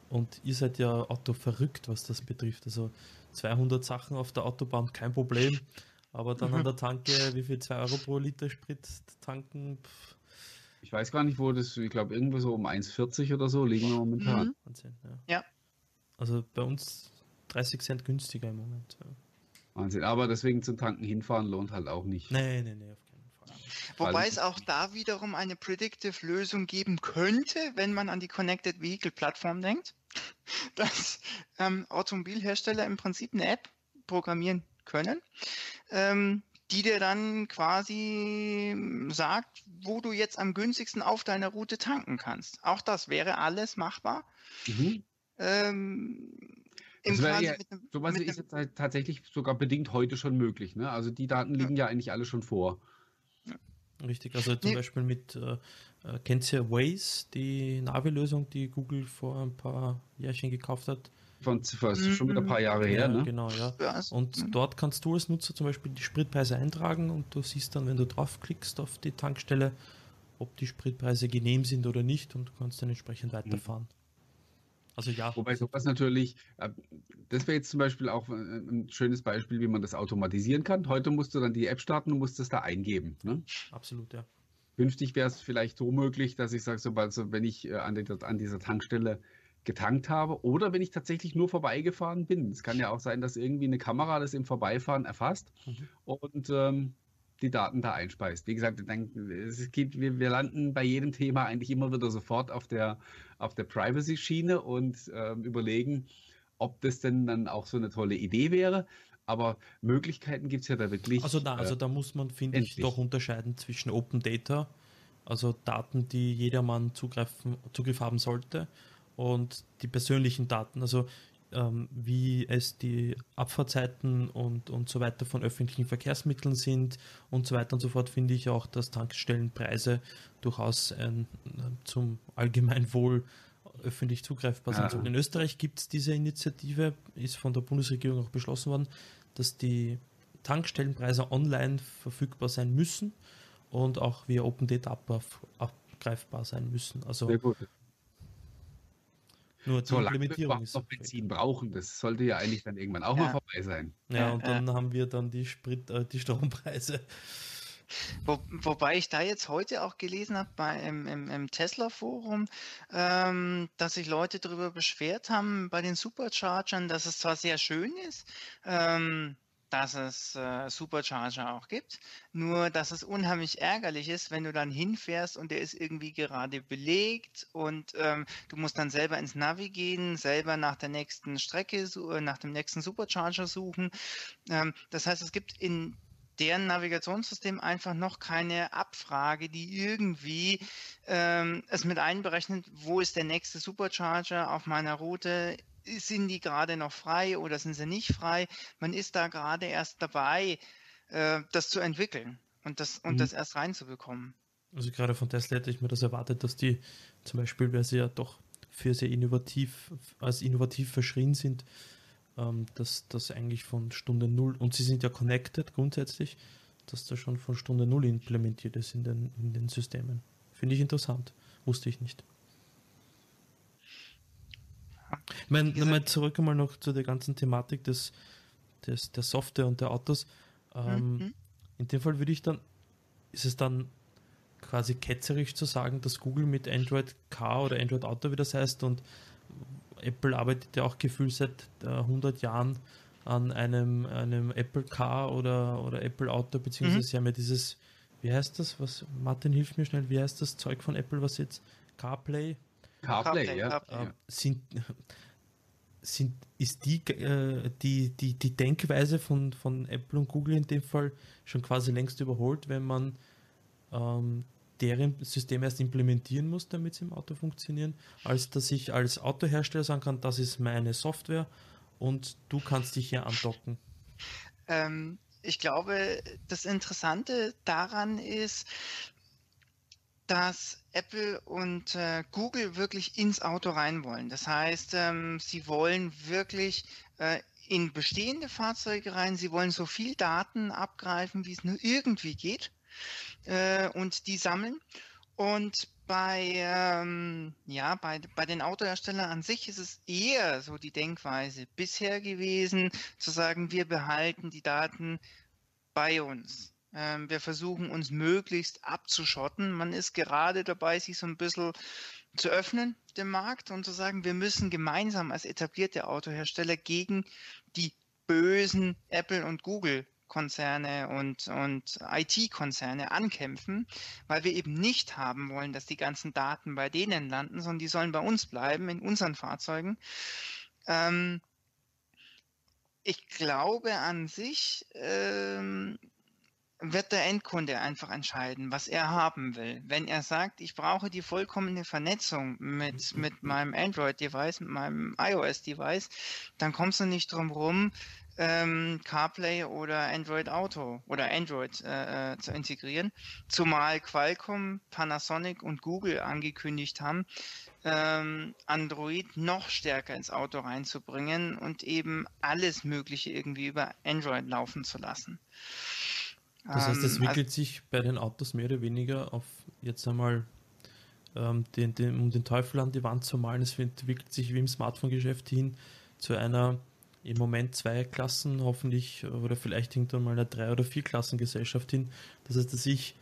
Und ihr seid ja Auto verrückt, was das betrifft. Also 200 Sachen auf der Autobahn, kein Problem. Aber dann an der Tanke, wie viel 2 Euro pro Liter Sprit tanken, pff, ich weiß gar nicht, wo das, ich glaube, irgendwo so um 1,40 oder so liegen wir momentan. Mhm. Wahnsinn, ja. ja. Also bei uns 30 Cent günstiger im Moment. Ja. Wahnsinn, aber deswegen zum Tanken hinfahren lohnt halt auch nicht. Nee, nee, nee, auf keinen Fall. Wobei es auch da wiederum eine Predictive-Lösung geben könnte, wenn man an die Connected Vehicle-Plattform denkt, <laughs> dass ähm, Automobilhersteller im Prinzip eine App programmieren können, ähm, die dir dann quasi sagt, wo du jetzt am günstigsten auf deiner Route tanken kannst. Auch das wäre alles machbar. Mhm. Ähm, im ja, dem, sowas ist jetzt halt tatsächlich sogar bedingt heute schon möglich. Ne? Also die Daten liegen ja, ja eigentlich alle schon vor. Richtig, also zum nee. Beispiel mit, äh, äh, kennt ihr Waze, die Navi-Lösung, die Google vor ein paar Jährchen gekauft hat? Von mhm. schon wieder ein paar Jahre her. Ne? Genau, ja. Und dort kannst du als Nutzer zum Beispiel die Spritpreise eintragen und du siehst dann, wenn du draufklickst auf die Tankstelle, ob die Spritpreise genehm sind oder nicht und du kannst dann entsprechend mhm. weiterfahren. Also ja. Wobei sowas natürlich, äh, das wäre jetzt zum Beispiel auch äh, ein schönes Beispiel, wie man das automatisieren kann. Heute musst du dann die App starten und musst das da eingeben. Ne? Absolut, ja. Künftig wäre es vielleicht so möglich, dass ich sage, sobald so, wenn ich äh, an, der, an dieser Tankstelle getankt habe oder wenn ich tatsächlich nur vorbeigefahren bin. Es kann ja auch sein, dass irgendwie eine Kamera das im Vorbeifahren erfasst mhm. und ähm, die Daten da einspeist. Wie gesagt, es geht, wir, wir, landen bei jedem Thema eigentlich immer wieder sofort auf der, auf der Privacy-Schiene und äh, überlegen, ob das denn dann auch so eine tolle Idee wäre. Aber Möglichkeiten gibt es ja da wirklich. Also da, also da muss man, finde ich, doch unterscheiden zwischen Open Data, also Daten, die jedermann zugreifen, Zugriff haben sollte, und die persönlichen Daten, also ähm, wie es die Abfahrzeiten und, und so weiter von öffentlichen Verkehrsmitteln sind und so weiter und so fort, finde ich auch, dass Tankstellenpreise durchaus ein, zum Allgemeinwohl öffentlich zugreifbar sind. Ja. In Österreich gibt es diese Initiative, ist von der Bundesregierung auch beschlossen worden, dass die Tankstellenpreise online verfügbar sein müssen und auch via Open Data abgreifbar sein müssen. Also Sehr gut. Nur zur Solange Implementierung wir noch Benzin brauchen, das sollte ja eigentlich dann irgendwann auch ja. mal vorbei sein. Ja, und dann haben wir dann die Sprit, äh, die Strompreise. <laughs> Wo, wobei ich da jetzt heute auch gelesen habe bei, im, im, im Tesla-Forum, ähm, dass sich Leute darüber beschwert haben bei den Superchargern, dass es zwar sehr schön ist, ähm, dass es äh, Supercharger auch gibt. Nur, dass es unheimlich ärgerlich ist, wenn du dann hinfährst und der ist irgendwie gerade belegt und ähm, du musst dann selber ins Navi gehen, selber nach der nächsten Strecke, äh, nach dem nächsten Supercharger suchen. Ähm, das heißt, es gibt in deren Navigationssystem einfach noch keine Abfrage, die irgendwie ähm, es mit einberechnet, wo ist der nächste Supercharger auf meiner Route sind die gerade noch frei oder sind sie nicht frei? Man ist da gerade erst dabei, äh, das zu entwickeln und das, und mhm. das erst reinzubekommen. Also gerade von Tesla hätte ich mir das erwartet, dass die zum Beispiel, weil sie ja doch für sehr innovativ, als innovativ verschrien sind, ähm, dass das eigentlich von Stunde Null, und sie sind ja connected grundsätzlich, dass das schon von Stunde Null implementiert ist in den, in den Systemen. Finde ich interessant. Wusste ich nicht. Ich meine, nochmal zurück einmal noch zu der ganzen Thematik des, des, der Software und der Autos. Ähm, mhm. In dem Fall würde ich dann, ist es dann quasi ketzerisch zu sagen, dass Google mit Android Car oder Android Auto, wie das heißt, und Apple arbeitet ja auch gefühlt seit äh, 100 Jahren an einem, einem Apple Car oder, oder Apple Auto, beziehungsweise mhm. sie haben ja dieses, wie heißt das, was, Martin hilft mir schnell, wie heißt das Zeug von Apple, was jetzt, CarPlay? CarPlay, CarPlay ja. Äh, sind, sind, ist die, äh, die, die, die Denkweise von, von Apple und Google in dem Fall schon quasi längst überholt, wenn man ähm, deren System erst implementieren muss, damit sie im Auto funktionieren, als dass ich als Autohersteller sagen kann, das ist meine Software und du kannst dich hier andocken. Ähm, ich glaube, das Interessante daran ist, dass Apple und äh, Google wirklich ins Auto rein wollen. Das heißt, ähm, sie wollen wirklich äh, in bestehende Fahrzeuge rein. Sie wollen so viel Daten abgreifen, wie es nur irgendwie geht äh, und die sammeln. Und bei, ähm, ja, bei, bei den Autoherstellern an sich ist es eher so die Denkweise bisher gewesen, zu sagen, wir behalten die Daten bei uns. Ähm, wir versuchen uns möglichst abzuschotten. Man ist gerade dabei, sich so ein bisschen zu öffnen, dem Markt, und zu sagen, wir müssen gemeinsam als etablierte Autohersteller gegen die bösen Apple und Google Konzerne und, und IT-Konzerne ankämpfen, weil wir eben nicht haben wollen, dass die ganzen Daten bei denen landen, sondern die sollen bei uns bleiben, in unseren Fahrzeugen. Ähm, ich glaube an sich ähm, wird der Endkunde einfach entscheiden, was er haben will. Wenn er sagt, ich brauche die vollkommene Vernetzung mit, mit meinem Android-Device, mit meinem iOS-Device, dann kommst du nicht drum rum, ähm, CarPlay oder Android Auto oder Android äh, äh, zu integrieren, zumal Qualcomm, Panasonic und Google angekündigt haben, ähm, Android noch stärker ins Auto reinzubringen und eben alles Mögliche irgendwie über Android laufen zu lassen. Das heißt, es ähm, wickelt also, sich bei den Autos mehr oder weniger auf jetzt einmal ähm, den, den, um den Teufel an die Wand zu malen, es entwickelt sich wie im Smartphone-Geschäft hin zu einer im Moment zwei Klassen, hoffentlich oder vielleicht irgendwann mal eine drei- oder vier Klassengesellschaft hin. Das heißt, dass ich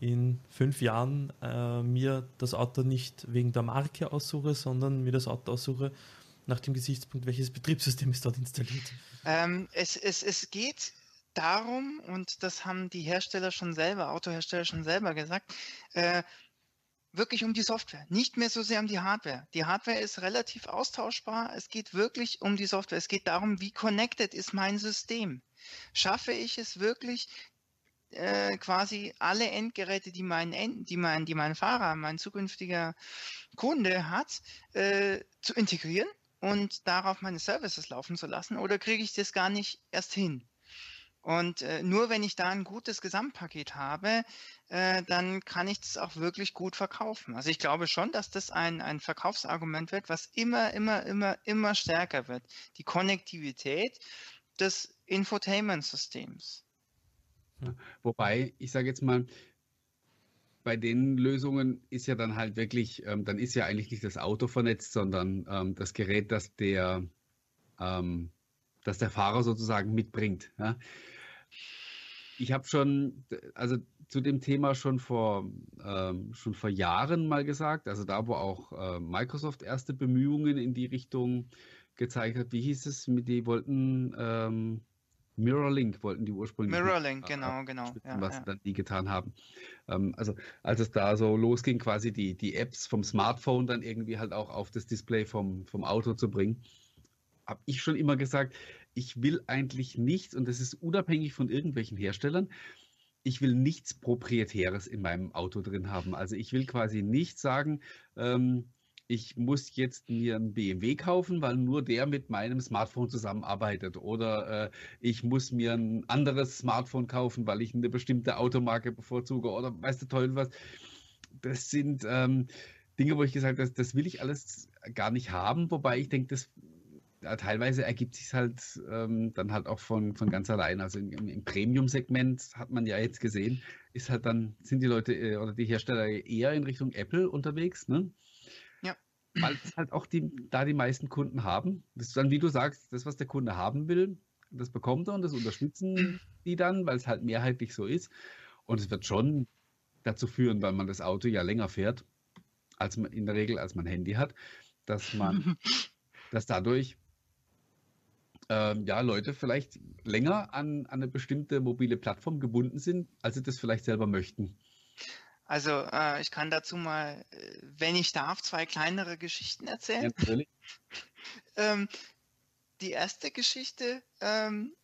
in fünf Jahren äh, mir das Auto nicht wegen der Marke aussuche, sondern mir das Auto aussuche nach dem Gesichtspunkt, welches Betriebssystem ist dort installiert. Ähm, es, es, es geht darum, und das haben die Hersteller schon selber, Autohersteller schon selber gesagt, äh, wirklich um die Software, nicht mehr so sehr um die Hardware. Die Hardware ist relativ austauschbar. Es geht wirklich um die Software. Es geht darum, wie connected ist mein System. Schaffe ich es wirklich, äh, quasi alle Endgeräte, die mein, End, die mein, die mein Fahrer, mein zukünftiger Kunde hat, äh, zu integrieren und darauf meine Services laufen zu lassen? Oder kriege ich das gar nicht erst hin? Und äh, nur wenn ich da ein gutes Gesamtpaket habe, äh, dann kann ich das auch wirklich gut verkaufen. Also ich glaube schon, dass das ein, ein Verkaufsargument wird, was immer, immer, immer, immer stärker wird. Die Konnektivität des Infotainment-Systems. Wobei, ich sage jetzt mal, bei den Lösungen ist ja dann halt wirklich, ähm, dann ist ja eigentlich nicht das Auto vernetzt, sondern ähm, das Gerät, das der, ähm, das der Fahrer sozusagen mitbringt. Ja? ich habe schon, also zu dem Thema schon vor, ähm, schon vor Jahren mal gesagt, also da, wo auch äh, Microsoft erste Bemühungen in die Richtung gezeigt hat, wie hieß es, mit die wollten ähm, Mirrorlink wollten die ursprünglich. Mirrorlink, genau, genau. Ja, was ja. dann die getan haben. Ähm, also als es da so losging, quasi die, die Apps vom Smartphone dann irgendwie halt auch auf das Display vom, vom Auto zu bringen, habe ich schon immer gesagt, ich will eigentlich nichts, und das ist unabhängig von irgendwelchen Herstellern, ich will nichts Proprietäres in meinem Auto drin haben. Also ich will quasi nicht sagen, ähm, ich muss jetzt mir einen BMW kaufen, weil nur der mit meinem Smartphone zusammenarbeitet. Oder äh, ich muss mir ein anderes Smartphone kaufen, weil ich eine bestimmte Automarke bevorzuge. Oder weißt du toll was. Das sind ähm, Dinge, wo ich gesagt habe, das, das will ich alles gar nicht haben. Wobei ich denke, das ja, teilweise ergibt sich halt ähm, dann halt auch von, von ganz allein. Also im, im Premium-Segment hat man ja jetzt gesehen, ist halt dann, sind die Leute äh, oder die Hersteller eher in Richtung Apple unterwegs, ne? Ja. Weil es halt auch die, da die meisten Kunden haben. Das ist dann, wie du sagst, das, was der Kunde haben will, das bekommt er und das unterstützen die dann, weil es halt mehrheitlich so ist. Und es wird schon dazu führen, weil man das Auto ja länger fährt, als man in der Regel, als man Handy hat, dass man, <laughs> dass dadurch ähm, ja, Leute vielleicht länger an, an eine bestimmte mobile Plattform gebunden sind, als sie das vielleicht selber möchten. Also äh, ich kann dazu mal, äh, wenn ich darf, zwei kleinere Geschichten erzählen. Ja, natürlich. <laughs> ähm, die erste Geschichte ähm,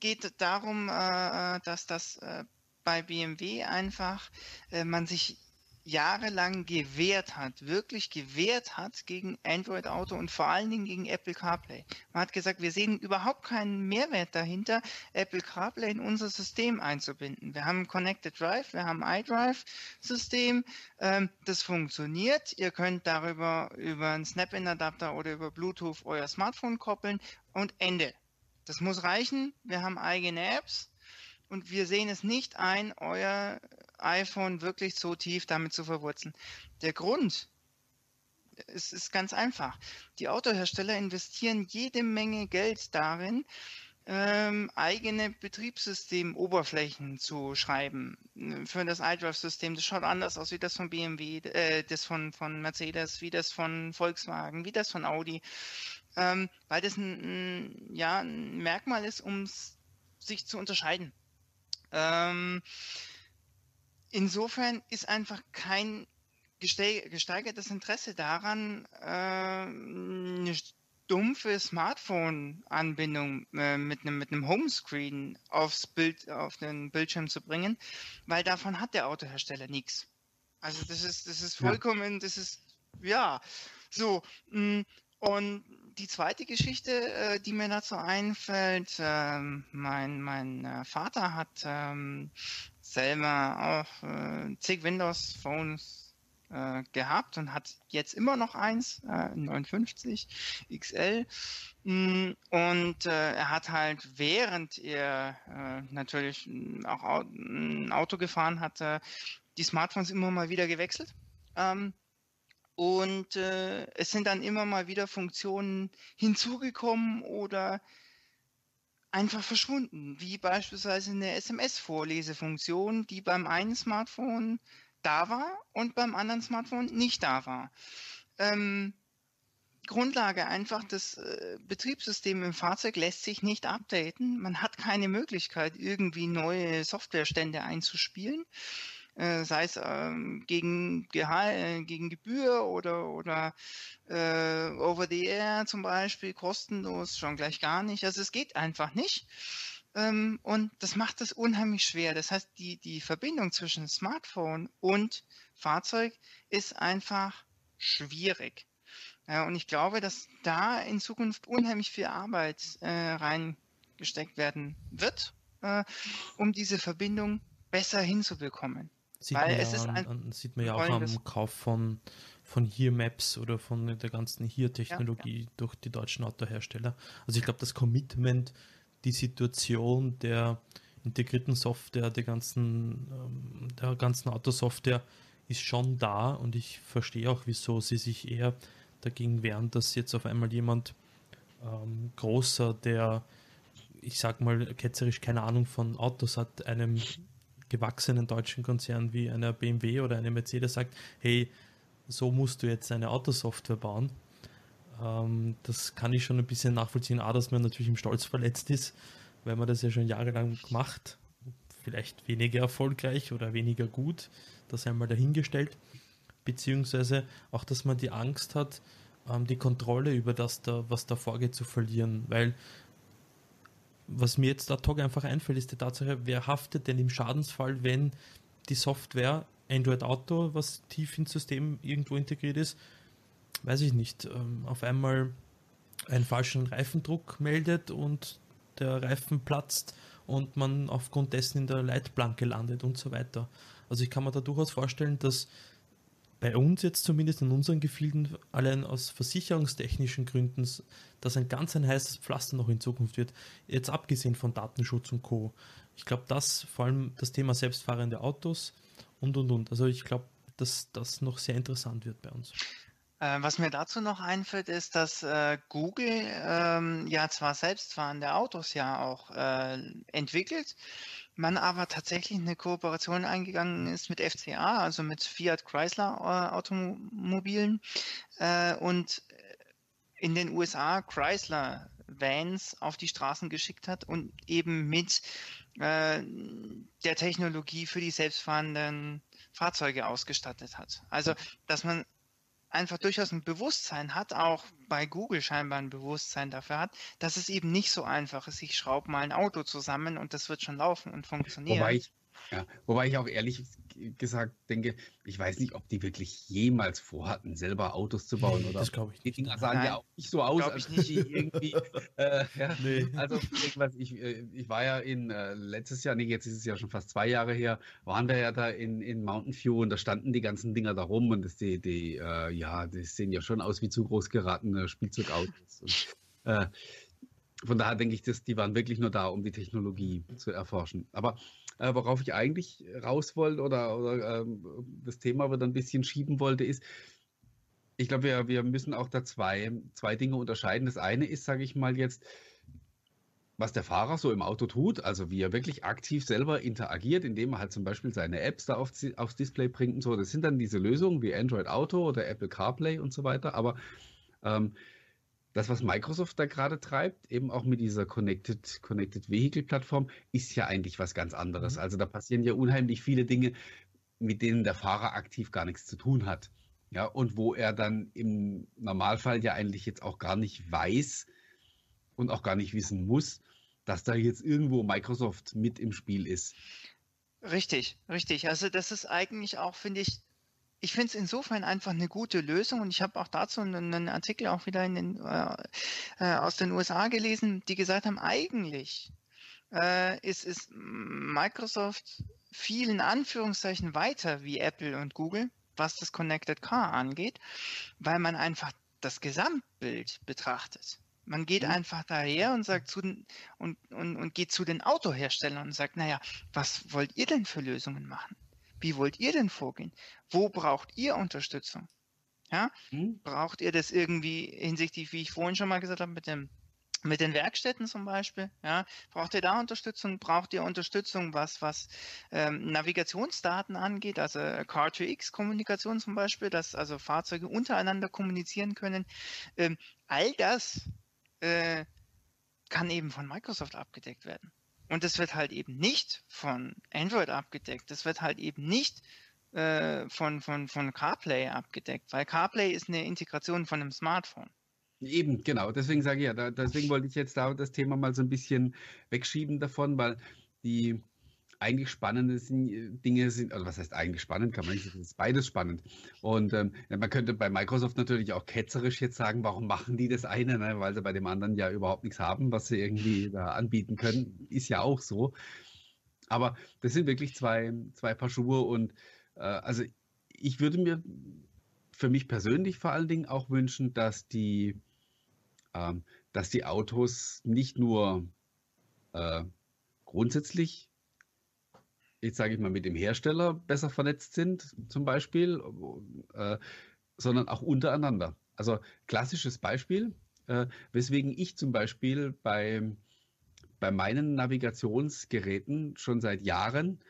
geht darum, äh, dass das äh, bei BMW einfach äh, man sich jahrelang gewehrt hat, wirklich gewehrt hat gegen Android Auto und vor allen Dingen gegen Apple CarPlay. Man hat gesagt, wir sehen überhaupt keinen Mehrwert dahinter, Apple CarPlay in unser System einzubinden. Wir haben Connected Drive, wir haben iDrive-System, ähm, das funktioniert. Ihr könnt darüber über einen Snap-in-Adapter oder über Bluetooth euer Smartphone koppeln und Ende. Das muss reichen. Wir haben eigene Apps und wir sehen es nicht ein, euer iPhone wirklich so tief damit zu verwurzeln. Der Grund ist, ist ganz einfach. Die Autohersteller investieren jede Menge Geld darin, ähm, eigene Betriebssystemoberflächen zu schreiben äh, für das iDrive-System. Das schaut anders aus wie das von BMW, äh, das von, von Mercedes, wie das von Volkswagen, wie das von Audi, ähm, weil das ein, ja, ein Merkmal ist, um sich zu unterscheiden. Ähm, insofern ist einfach kein gesteigertes Interesse daran, äh, eine dumpfe Smartphone-Anbindung äh, mit einem mit einem Homescreen aufs Bild auf den Bildschirm zu bringen, weil davon hat der Autohersteller nichts. Also das ist das ist vollkommen, ja. das ist ja so mm, und die zweite Geschichte, äh, die mir dazu einfällt, ähm, mein, mein äh, Vater hat ähm, selber auch äh, zig Windows-Phones äh, gehabt und hat jetzt immer noch eins, äh, 59 XL. Mm, und äh, er hat halt, während er äh, natürlich auch ein Auto gefahren hatte, die Smartphones immer mal wieder gewechselt. Ähm, und äh, es sind dann immer mal wieder Funktionen hinzugekommen oder einfach verschwunden, wie beispielsweise eine SMS-Vorlesefunktion, die beim einen Smartphone da war und beim anderen Smartphone nicht da war. Ähm, Grundlage einfach, das äh, Betriebssystem im Fahrzeug lässt sich nicht updaten. Man hat keine Möglichkeit, irgendwie neue Softwarestände einzuspielen. Äh, sei es ähm, gegen, Gehal, äh, gegen Gebühr oder, oder äh, over the air zum Beispiel, kostenlos, schon gleich gar nicht. Also es geht einfach nicht. Ähm, und das macht es unheimlich schwer. Das heißt, die, die Verbindung zwischen Smartphone und Fahrzeug ist einfach schwierig. Und ich glaube, dass da in Zukunft unheimlich viel Arbeit äh, reingesteckt werden wird, äh, um diese Verbindung besser hinzubekommen. Sieht, Weil man, es ja ist ein, an, sieht man ja auch am Kauf von, von Here Maps oder von der ganzen Hier-Technologie ja, ja. durch die deutschen Autohersteller. Also ich glaube, das Commitment, die Situation der integrierten Software, der ganzen, ähm, der ganzen Autosoftware ist schon da und ich verstehe auch, wieso sie sich eher dagegen wehren, dass jetzt auf einmal jemand ähm, großer, der ich sag mal ketzerisch keine Ahnung von Autos hat, einem gewachsenen deutschen Konzern wie einer BMW oder einer Mercedes sagt, hey, so musst du jetzt eine Autosoftware bauen. Ähm, das kann ich schon ein bisschen nachvollziehen, A, dass man natürlich im Stolz verletzt ist, weil man das ja schon jahrelang macht. Vielleicht weniger erfolgreich oder weniger gut, das einmal dahingestellt. Beziehungsweise auch, dass man die Angst hat, ähm, die Kontrolle über das, da, was da vorgeht, zu verlieren. Weil was mir jetzt ad hoc einfach einfällt, ist die Tatsache, wer haftet denn im Schadensfall, wenn die Software Android Auto, was tief ins System irgendwo integriert ist, weiß ich nicht, ähm, auf einmal einen falschen Reifendruck meldet und der Reifen platzt und man aufgrund dessen in der Leitplanke landet und so weiter. Also ich kann mir da durchaus vorstellen, dass bei uns jetzt zumindest in unseren Gefilden allein aus versicherungstechnischen Gründen das ein ganz ein heißes Pflaster noch in Zukunft wird. Jetzt abgesehen von Datenschutz und Co. Ich glaube, das vor allem das Thema selbstfahrende Autos und und und. Also ich glaube, dass das noch sehr interessant wird bei uns. Äh, was mir dazu noch einfällt, ist, dass äh, Google ähm, ja zwar selbstfahrende Autos ja auch äh, entwickelt, man aber tatsächlich eine Kooperation eingegangen ist mit FCA, also mit Fiat Chrysler äh, Automobilen äh, und in den USA Chrysler Vans auf die Straßen geschickt hat und eben mit äh, der Technologie für die selbstfahrenden Fahrzeuge ausgestattet hat. Also, dass man einfach durchaus ein Bewusstsein hat, auch bei Google scheinbar ein Bewusstsein dafür hat, dass es eben nicht so einfach ist, ich schraube mal ein Auto zusammen und das wird schon laufen und funktionieren. Wobei ich, ja, wobei ich auch ehrlich gesagt denke, ich weiß nicht, ob die wirklich jemals vorhatten, selber Autos zu bauen. Oder das glaube ich nicht. Die Dinger sahen Nein, ja auch nicht so aus, als nicht. die irgendwie. äh, ja, nee. Also irgendwas, ich, äh, ich war ja in äh, letztes Jahr, nee, jetzt ist es ja schon fast zwei Jahre her, waren wir ja da in, in Mountain View und da standen die ganzen Dinger da rum und das, die, die, äh, ja, die sehen ja schon aus wie zu groß geratene Spielzeugautos. Und, äh, von daher denke ich, dass die waren wirklich nur da, um die Technologie zu erforschen. Aber äh, worauf ich eigentlich raus wollte oder, oder ähm, das Thema wieder ein bisschen schieben wollte, ist, ich glaube, wir, wir müssen auch da zwei, zwei Dinge unterscheiden. Das eine ist, sage ich mal jetzt, was der Fahrer so im Auto tut, also wie er wirklich aktiv selber interagiert, indem er halt zum Beispiel seine Apps da aufs, aufs Display bringt und so. Das sind dann diese Lösungen wie Android Auto oder Apple CarPlay und so weiter. Aber ähm, das, was Microsoft da gerade treibt, eben auch mit dieser Connected, Connected Vehicle Plattform, ist ja eigentlich was ganz anderes. Mhm. Also da passieren ja unheimlich viele Dinge, mit denen der Fahrer aktiv gar nichts zu tun hat. Ja, und wo er dann im Normalfall ja eigentlich jetzt auch gar nicht weiß und auch gar nicht wissen muss, dass da jetzt irgendwo Microsoft mit im Spiel ist. Richtig, richtig. Also das ist eigentlich auch, finde ich, ich finde es insofern einfach eine gute Lösung und ich habe auch dazu einen Artikel auch wieder in den, äh, äh, aus den USA gelesen, die gesagt haben, eigentlich äh, ist, ist Microsoft vielen Anführungszeichen weiter wie Apple und Google, was das Connected Car angeht, weil man einfach das Gesamtbild betrachtet. Man geht mhm. einfach daher und sagt zu den, und, und, und geht zu den Autoherstellern und sagt, naja, was wollt ihr denn für Lösungen machen? Wie wollt ihr denn vorgehen? Wo braucht ihr Unterstützung? Ja? Hm? Braucht ihr das irgendwie hinsichtlich, wie ich vorhin schon mal gesagt habe, mit dem mit den Werkstätten zum Beispiel, ja, braucht ihr da Unterstützung? Braucht ihr Unterstützung, was, was ähm, Navigationsdaten angeht, also Car2X-Kommunikation zum Beispiel, dass also Fahrzeuge untereinander kommunizieren können? Ähm, all das äh, kann eben von Microsoft abgedeckt werden. Und das wird halt eben nicht von Android abgedeckt. Das wird halt eben nicht äh, von, von, von CarPlay abgedeckt, weil CarPlay ist eine Integration von einem Smartphone. Eben, genau. Deswegen sage ich ja, da, deswegen wollte ich jetzt da das Thema mal so ein bisschen wegschieben davon, weil die, eigentlich spannende äh, Dinge sind, also was heißt eigentlich spannend, kann man nicht, sagen, ist beides spannend. Und ähm, man könnte bei Microsoft natürlich auch ketzerisch jetzt sagen, warum machen die das eine, ne? weil sie bei dem anderen ja überhaupt nichts haben, was sie irgendwie da anbieten können. Ist ja auch so. Aber das sind wirklich zwei, zwei Paar Schuhe und äh, also ich würde mir für mich persönlich vor allen Dingen auch wünschen, dass die, ähm, dass die Autos nicht nur äh, grundsätzlich jetzt sage ich mal, mit dem Hersteller besser vernetzt sind, zum Beispiel, äh, sondern auch untereinander. Also klassisches Beispiel, äh, weswegen ich zum Beispiel bei, bei meinen Navigationsgeräten schon seit Jahren,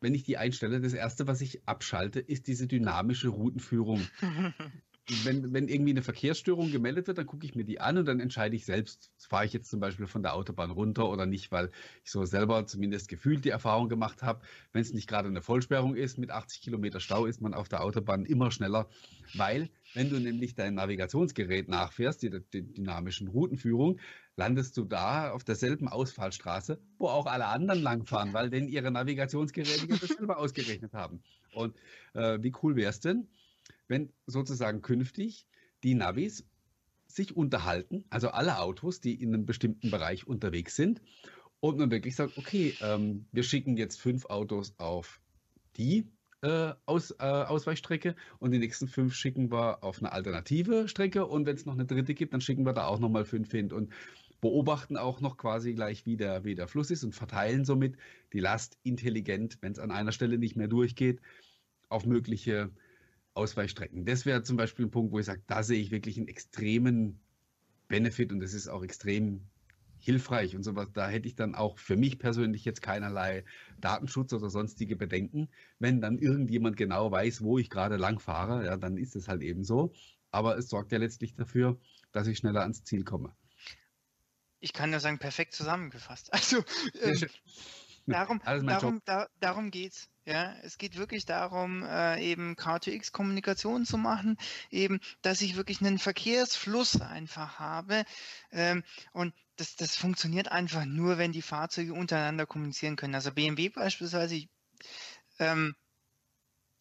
wenn ich die einstelle, das erste, was ich abschalte, ist diese dynamische Routenführung. <laughs> wenn, wenn irgendwie eine Verkehrsstörung gemeldet wird, dann gucke ich mir die an und dann entscheide ich selbst, fahre ich jetzt zum Beispiel von der Autobahn runter oder nicht, weil ich so selber zumindest gefühlt die Erfahrung gemacht habe, wenn es nicht gerade eine Vollsperrung ist, mit 80 Kilometer Stau ist man auf der Autobahn immer schneller, weil wenn du nämlich dein Navigationsgerät nachfährst, die, die dynamischen Routenführung, landest du da auf derselben Ausfallstraße, wo auch alle anderen langfahren, weil denn ihre Navigationsgeräte das selber ausgerechnet haben. Und äh, wie cool wäre es denn, wenn sozusagen künftig die Navis sich unterhalten, also alle Autos, die in einem bestimmten Bereich unterwegs sind, und man wirklich sagt, okay, ähm, wir schicken jetzt fünf Autos auf die äh, Aus, äh, Ausweichstrecke und die nächsten fünf schicken wir auf eine alternative Strecke und wenn es noch eine dritte gibt, dann schicken wir da auch nochmal fünf hin und beobachten auch noch quasi gleich, wie der, wie der Fluss ist und verteilen somit die Last intelligent, wenn es an einer Stelle nicht mehr durchgeht, auf mögliche Ausweichstrecken. Das wäre zum Beispiel ein Punkt, wo ich sage, da sehe ich wirklich einen extremen Benefit und das ist auch extrem hilfreich und sowas. Da hätte ich dann auch für mich persönlich jetzt keinerlei Datenschutz oder sonstige Bedenken. Wenn dann irgendjemand genau weiß, wo ich gerade lang fahre, ja, dann ist es halt eben so. Aber es sorgt ja letztlich dafür, dass ich schneller ans Ziel komme. Ich kann nur sagen, perfekt zusammengefasst. <laughs> Also ähm, darum, darum, da, darum geht's. Ja, es geht wirklich darum, äh, eben K2X-Kommunikation zu machen, eben, dass ich wirklich einen Verkehrsfluss einfach habe. Ähm, und das, das funktioniert einfach nur, wenn die Fahrzeuge untereinander kommunizieren können. Also BMW beispielsweise, ich, ähm,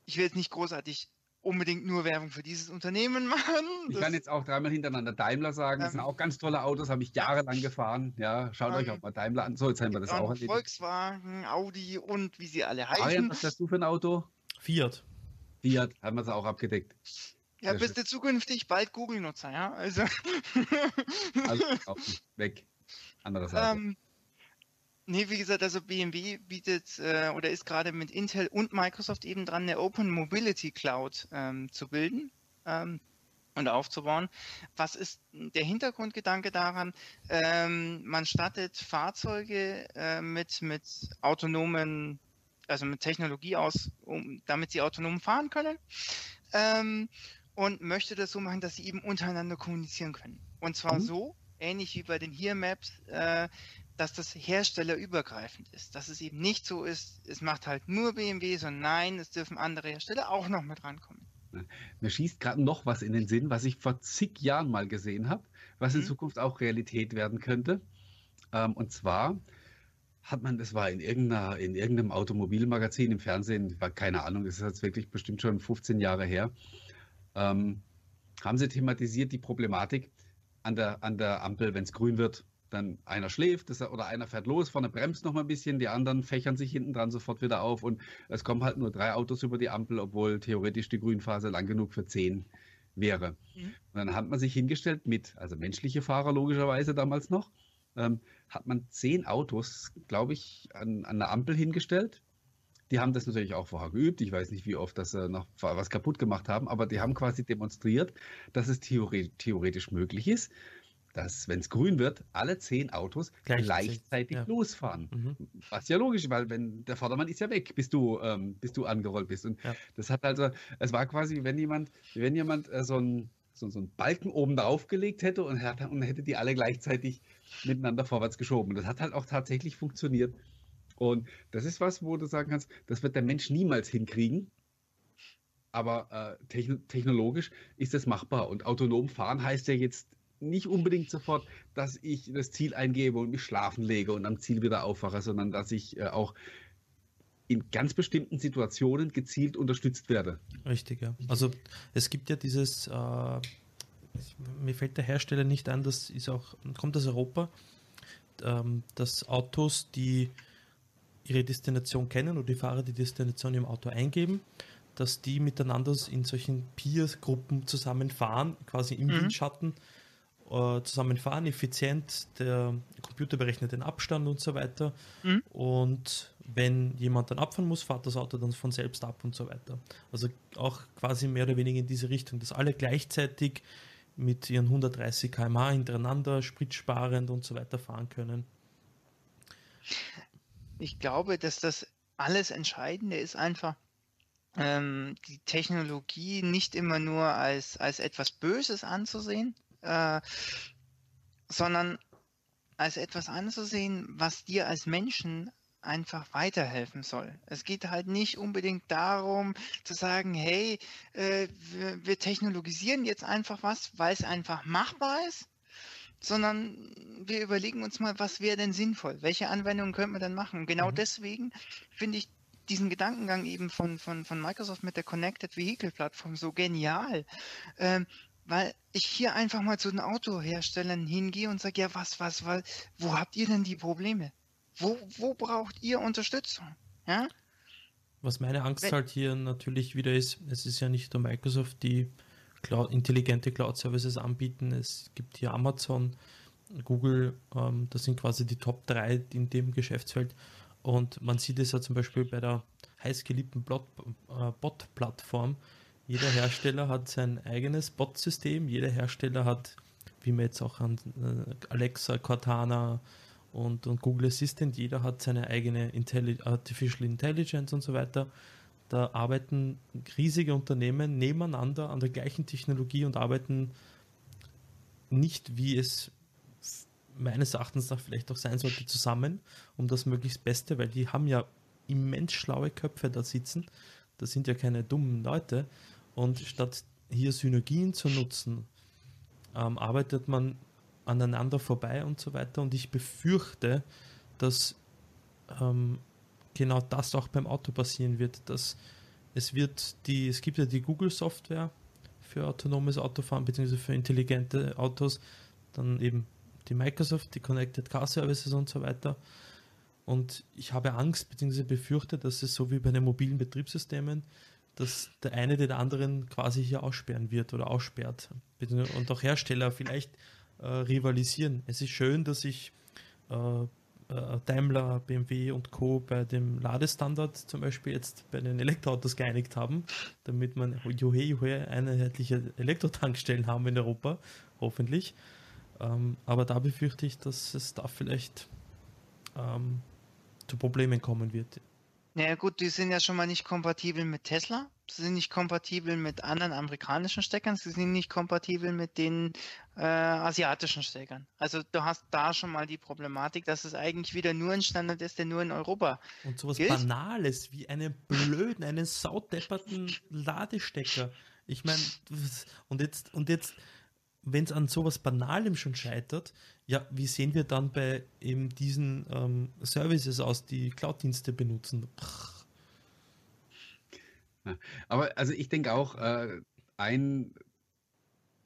ich will jetzt nicht großartig unbedingt nur Werbung für dieses Unternehmen machen. Ich kann jetzt auch dreimal hintereinander Daimler sagen. Das ähm, sind auch ganz tolle Autos, habe ich jahrelang gefahren. Ja, schaut ähm, euch auch mal Daimler an. So, jetzt haben wir das auch erledigt. Volkswagen, Audi und wie sie alle heißen. Arian, was hast du für ein Auto? Fiat. Fiat, haben wir es auch abgedeckt. Ja, Sehr bist schön. du zukünftig bald Google-Nutzer, ja? Also. also <laughs> weg. Andere Seite. Ähm, Nee, wie gesagt, also BMW bietet äh, oder ist gerade mit Intel und Microsoft eben dran, eine Open Mobility Cloud ähm, zu bilden ähm, und aufzubauen. Was ist der Hintergrundgedanke daran? Ähm, man stattet Fahrzeuge äh, mit, mit autonomen, also mit Technologie aus, um, damit sie autonom fahren können. Ähm, und möchte das so machen, dass sie eben untereinander kommunizieren können. Und zwar mhm. so, ähnlich wie bei den Here Maps, äh, dass das herstellerübergreifend ist. Dass es eben nicht so ist, es macht halt nur BMW, sondern nein, es dürfen andere Hersteller auch noch mit rankommen. Mir schießt gerade noch was in den Sinn, was ich vor zig Jahren mal gesehen habe, was in mhm. Zukunft auch Realität werden könnte. Ähm, und zwar hat man, das war in, irgendeiner, in irgendeinem Automobilmagazin im Fernsehen, war keine Ahnung, das ist jetzt wirklich bestimmt schon 15 Jahre her, ähm, haben sie thematisiert die Problematik an der, an der Ampel, wenn es grün wird, dann einer schläft das, oder einer fährt los, vorne bremst noch mal ein bisschen, die anderen fächern sich hinten dran sofort wieder auf und es kommen halt nur drei Autos über die Ampel, obwohl theoretisch die Grünphase lang genug für zehn wäre. Mhm. Und dann hat man sich hingestellt mit, also menschliche Fahrer logischerweise damals noch, ähm, hat man zehn Autos, glaube ich, an, an der Ampel hingestellt. Die haben das natürlich auch vorher geübt. Ich weiß nicht, wie oft das äh, noch was kaputt gemacht haben, aber die haben quasi demonstriert, dass es theoretisch möglich ist, dass, wenn es grün wird, alle zehn Autos gleichzeitig, gleichzeitig ja. losfahren. Mhm. Was ja logisch, weil wenn der Vordermann ist ja weg, bis du, ähm, bis du angerollt bist. Und ja. das hat also, es war quasi, wenn jemand, wenn jemand äh, so ein so, so einen Balken oben drauf gelegt hätte und, hat, und hätte die alle gleichzeitig miteinander vorwärts geschoben. Das hat halt auch tatsächlich funktioniert. Und das ist was, wo du sagen kannst, das wird der Mensch niemals hinkriegen. Aber äh, technologisch ist das machbar. Und autonom fahren heißt ja jetzt nicht unbedingt sofort, dass ich das Ziel eingebe und mich schlafen lege und am Ziel wieder aufwache, sondern dass ich äh, auch in ganz bestimmten Situationen gezielt unterstützt werde. Richtig, ja. Also es gibt ja dieses, äh, mir fällt der Hersteller nicht ein, das ist auch, kommt aus Europa, ähm, dass Autos, die ihre Destination kennen oder die Fahrer die Destination im Auto eingeben, dass die miteinander in solchen Peer-Gruppen zusammenfahren, quasi im mhm. Windschatten äh, zusammenfahren, effizient, der Computer berechnet den Abstand und so weiter. Mhm. Und wenn jemand dann abfahren muss, fährt das Auto dann von selbst ab und so weiter. Also auch quasi mehr oder weniger in diese Richtung, dass alle gleichzeitig mit ihren 130 km/h hintereinander, spritsparend und so weiter fahren können. Ich glaube, dass das alles Entscheidende ist einfach, ähm, die Technologie nicht immer nur als, als etwas Böses anzusehen, äh, sondern als etwas anzusehen, was dir als Menschen einfach weiterhelfen soll. Es geht halt nicht unbedingt darum zu sagen, hey, äh, wir, wir, technologisieren jetzt einfach was, weil es einfach machbar ist, sondern wir überlegen uns mal, was wäre denn sinnvoll? Welche Anwendungen könnten wir denn machen? Genau mhm. deswegen finde ich diesen Gedankengang eben von, von, von Microsoft mit der Connected Vehicle Plattform so genial. Ähm, weil ich hier einfach mal zu den Autoherstellern hingehe und sage, ja, was, was, was, wo habt ihr denn die Probleme? Wo, wo braucht ihr Unterstützung? Ja? Was meine Angst Wenn, halt hier natürlich wieder ist, es ist ja nicht nur Microsoft, die Cloud, intelligente Cloud-Services anbieten. Es gibt hier Amazon, Google, ähm, das sind quasi die Top 3 in dem Geschäftsfeld. Und man sieht es ja zum Beispiel bei der heißgeliebten äh, Bot-Plattform, Jeder Hersteller hat sein eigenes Bot-System, jeder Hersteller hat, wie man jetzt auch an äh, Alexa, Cortana und, und Google Assistant, jeder hat seine eigene Intelli Artificial Intelligence und so weiter. Da arbeiten riesige Unternehmen nebeneinander an der gleichen Technologie und arbeiten nicht, wie es meines Erachtens nach vielleicht auch sein sollte, zusammen, um das möglichst Beste, weil die haben ja immens schlaue Köpfe da sitzen. Das sind ja keine dummen Leute. Und statt hier Synergien zu nutzen, ähm, arbeitet man aneinander vorbei und so weiter. Und ich befürchte, dass ähm, genau das auch beim Auto passieren wird, dass es wird die, es gibt ja die Google-Software für autonomes Autofahren bzw. für intelligente Autos, dann eben die Microsoft, die Connected Car Services und so weiter. Und ich habe Angst bzw. befürchte, dass es so wie bei den mobilen Betriebssystemen, dass der eine den anderen quasi hier aussperren wird oder aussperrt. Und auch Hersteller vielleicht äh, rivalisieren. Es ist schön, dass sich äh, äh, Daimler, BMW und Co. bei dem Ladestandard zum Beispiel jetzt bei den Elektroautos geeinigt haben, damit man juhe, juhe, einheitliche Elektrotankstellen haben in Europa, hoffentlich. Ähm, aber da befürchte ich, dass es da vielleicht ähm, zu Problemen kommen wird. Ja gut, die sind ja schon mal nicht kompatibel mit Tesla, sie sind nicht kompatibel mit anderen amerikanischen Steckern, sie sind nicht kompatibel mit den äh, asiatischen Steckern. Also du hast da schon mal die Problematik, dass es eigentlich wieder nur ein Standard ist, der nur in Europa Und sowas gilt. Banales wie einen blöden, einen saudepperten Ladestecker. Ich meine, und jetzt, und jetzt wenn es an sowas Banalem schon scheitert, ja, wie sehen wir dann bei eben diesen ähm, Services aus, die Cloud-Dienste benutzen? Ja, aber also ich denke auch, äh, ein,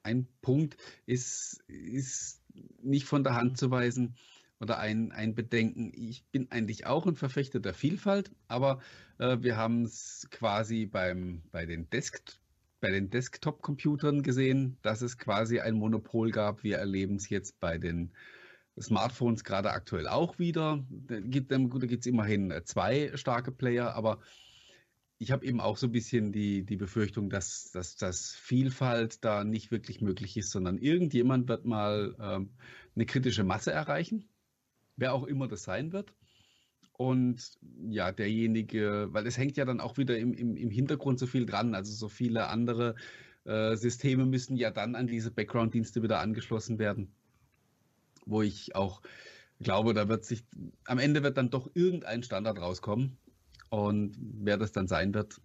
ein Punkt ist, ist nicht von der Hand zu weisen oder ein, ein Bedenken. Ich bin eigentlich auch ein Verfechter der Vielfalt, aber äh, wir haben es quasi beim, bei den Desktop bei den Desktop-Computern gesehen, dass es quasi ein Monopol gab. Wir erleben es jetzt bei den Smartphones gerade aktuell auch wieder. Da gibt es immerhin zwei starke Player, aber ich habe eben auch so ein bisschen die, die Befürchtung, dass, dass, dass Vielfalt da nicht wirklich möglich ist, sondern irgendjemand wird mal ähm, eine kritische Masse erreichen, wer auch immer das sein wird. Und ja, derjenige, weil es hängt ja dann auch wieder im, im, im Hintergrund so viel dran. Also so viele andere äh, Systeme müssen ja dann an diese Background-Dienste wieder angeschlossen werden. Wo ich auch glaube, da wird sich, am Ende wird dann doch irgendein Standard rauskommen. Und wer das dann sein wird,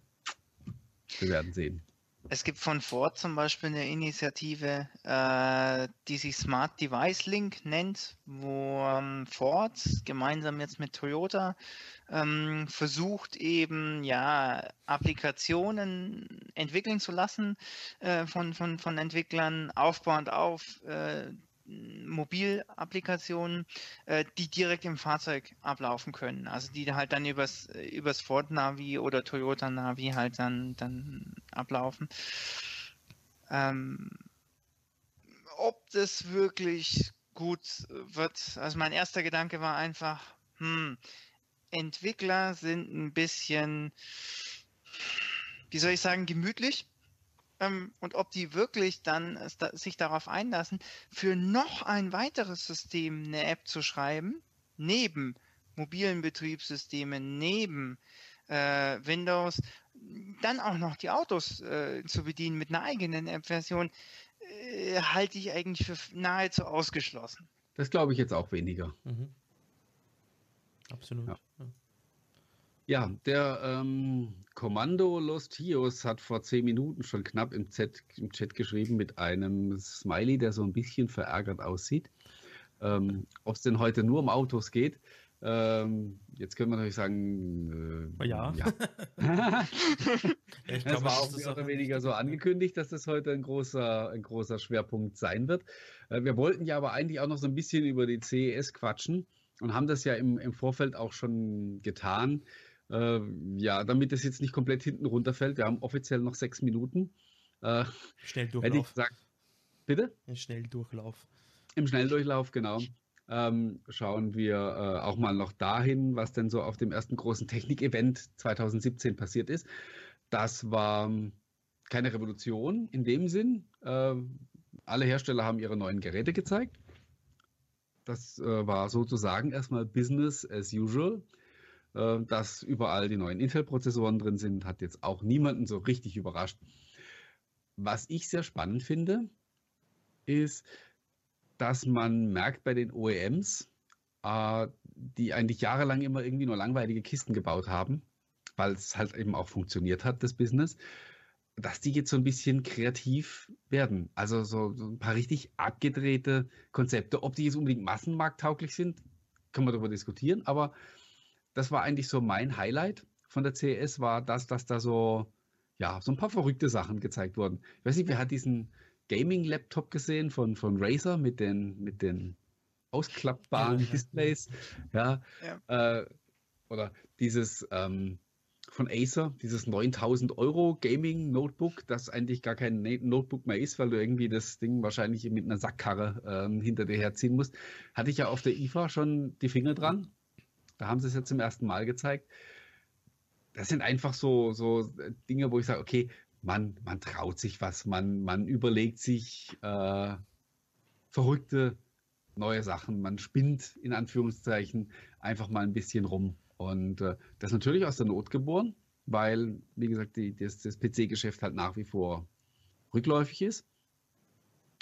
wir werden sehen. Es gibt von Ford zum Beispiel eine Initiative, äh, die sich Smart Device Link nennt, wo ähm, Ford gemeinsam jetzt mit Toyota ähm, versucht eben ja Applikationen entwickeln zu lassen äh, von, von, von Entwicklern aufbauend auf äh, Mobilapplikationen, äh, die direkt im Fahrzeug ablaufen können. Also die halt dann übers, übers Ford Navi oder Toyota Navi halt dann, dann ablaufen. Ähm, ob das wirklich gut wird, also mein erster Gedanke war einfach, hm, Entwickler sind ein bisschen, wie soll ich sagen, gemütlich ähm, und ob die wirklich dann sich darauf einlassen, für noch ein weiteres System eine App zu schreiben, neben mobilen Betriebssystemen, neben äh, Windows, dann auch noch die Autos äh, zu bedienen mit einer eigenen App-Version, äh, halte ich eigentlich für nahezu ausgeschlossen. Das glaube ich jetzt auch weniger. Mhm. Absolut. Ja. Ja. Ja, der ähm, Kommando Los Tios hat vor zehn Minuten schon knapp im, Z, im Chat geschrieben mit einem Smiley, der so ein bisschen verärgert aussieht. Ähm, Ob es denn heute nur um Autos geht, ähm, jetzt können wir natürlich sagen, äh, ja. ja. <laughs> <laughs> ich das war auch mehr oder weniger so angekündigt, dass das heute ein großer, ein großer Schwerpunkt sein wird. Äh, wir wollten ja aber eigentlich auch noch so ein bisschen über die CES quatschen und haben das ja im, im Vorfeld auch schon getan. Äh, ja, damit es jetzt nicht komplett hinten runterfällt. Wir haben offiziell noch sechs Minuten. Äh, Schnelldurchlauf. Gesagt, bitte? Ein Schnelldurchlauf. Im Schnelldurchlauf, genau. Ähm, schauen wir äh, auch mal noch dahin, was denn so auf dem ersten großen Technik-Event 2017 passiert ist. Das war keine Revolution in dem Sinn. Äh, alle Hersteller haben ihre neuen Geräte gezeigt. Das äh, war sozusagen erstmal Business as usual. Äh, dass überall die neuen Intel-Prozessoren drin sind, hat jetzt auch niemanden so richtig überrascht. Was ich sehr spannend finde, ist, dass man merkt bei den OEMs, äh, die eigentlich jahrelang immer irgendwie nur langweilige Kisten gebaut haben, weil es halt eben auch funktioniert hat, das Business, dass die jetzt so ein bisschen kreativ werden. Also so, ein paar richtig abgedrehte Konzepte. Ob die jetzt unbedingt massenmarkttauglich sind, können wir darüber diskutieren, aber das war eigentlich so mein Highlight von der CES, war das, dass da so, ja, so ein paar verrückte Sachen gezeigt wurden. Ich weiß nicht, wer hat diesen Gaming-Laptop gesehen von, von Razer mit den, mit den ausklappbaren Displays? Ja. ja. Äh, oder dieses ähm, von Acer, dieses 9000 Euro Gaming Notebook, das eigentlich gar kein Notebook mehr ist, weil du irgendwie das Ding wahrscheinlich mit einer Sackkarre ähm, hinter dir herziehen musst. Hatte ich ja auf der IFA schon die Finger dran. Da haben sie es ja zum ersten Mal gezeigt. Das sind einfach so, so Dinge, wo ich sage, okay, man, man traut sich was, man, man überlegt sich äh, verrückte neue Sachen, man spinnt in Anführungszeichen einfach mal ein bisschen rum. Und äh, das ist natürlich aus der Not geboren, weil, wie gesagt, die, das, das PC-Geschäft halt nach wie vor rückläufig ist.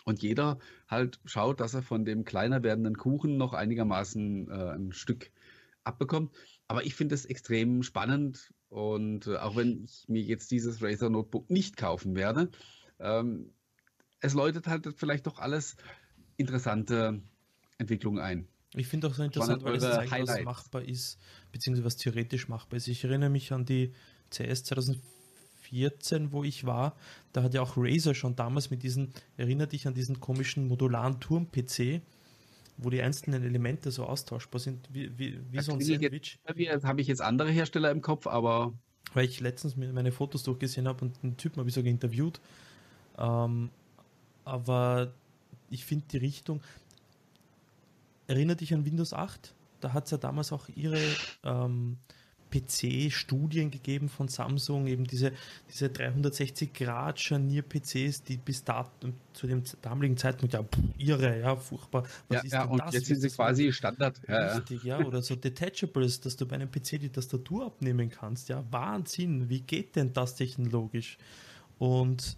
Und jeder halt schaut, dass er von dem kleiner werdenden Kuchen noch einigermaßen äh, ein Stück abbekommt. Aber ich finde es extrem spannend und äh, auch wenn ich mir jetzt dieses Razer Notebook nicht kaufen werde, ähm, es läutet halt vielleicht doch alles interessante Entwicklungen ein. Ich finde auch so interessant, weil es zeigt, was machbar ist, beziehungsweise was theoretisch machbar ist. Ich erinnere mich an die CS 2014, wo ich war. Da hat ja auch Razer schon damals mit diesen, erinnere dich an diesen komischen modularen Turm-PC, wo die einzelnen Elemente so austauschbar sind, wie, wie, wie so ein Sandwich. Jetzt, habe ich jetzt andere Hersteller im Kopf, aber. Weil ich letztens meine Fotos durchgesehen habe und einen Typen habe ich sogar interviewt. Ähm, aber ich finde die Richtung. Erinnert dich an Windows 8? Da hat es ja damals auch ihre ähm, PC-Studien gegeben von Samsung, eben diese, diese 360-Grad-Scharnier-PCs, die bis da, zu dem damaligen Zeitpunkt ja pff, irre, ja, furchtbar. Was ja, ja und das? jetzt sind sie quasi Standard. Richtig, ja, ja, oder so Detachables, dass du bei einem PC die Tastatur abnehmen kannst, ja, Wahnsinn, wie geht denn das technologisch? Und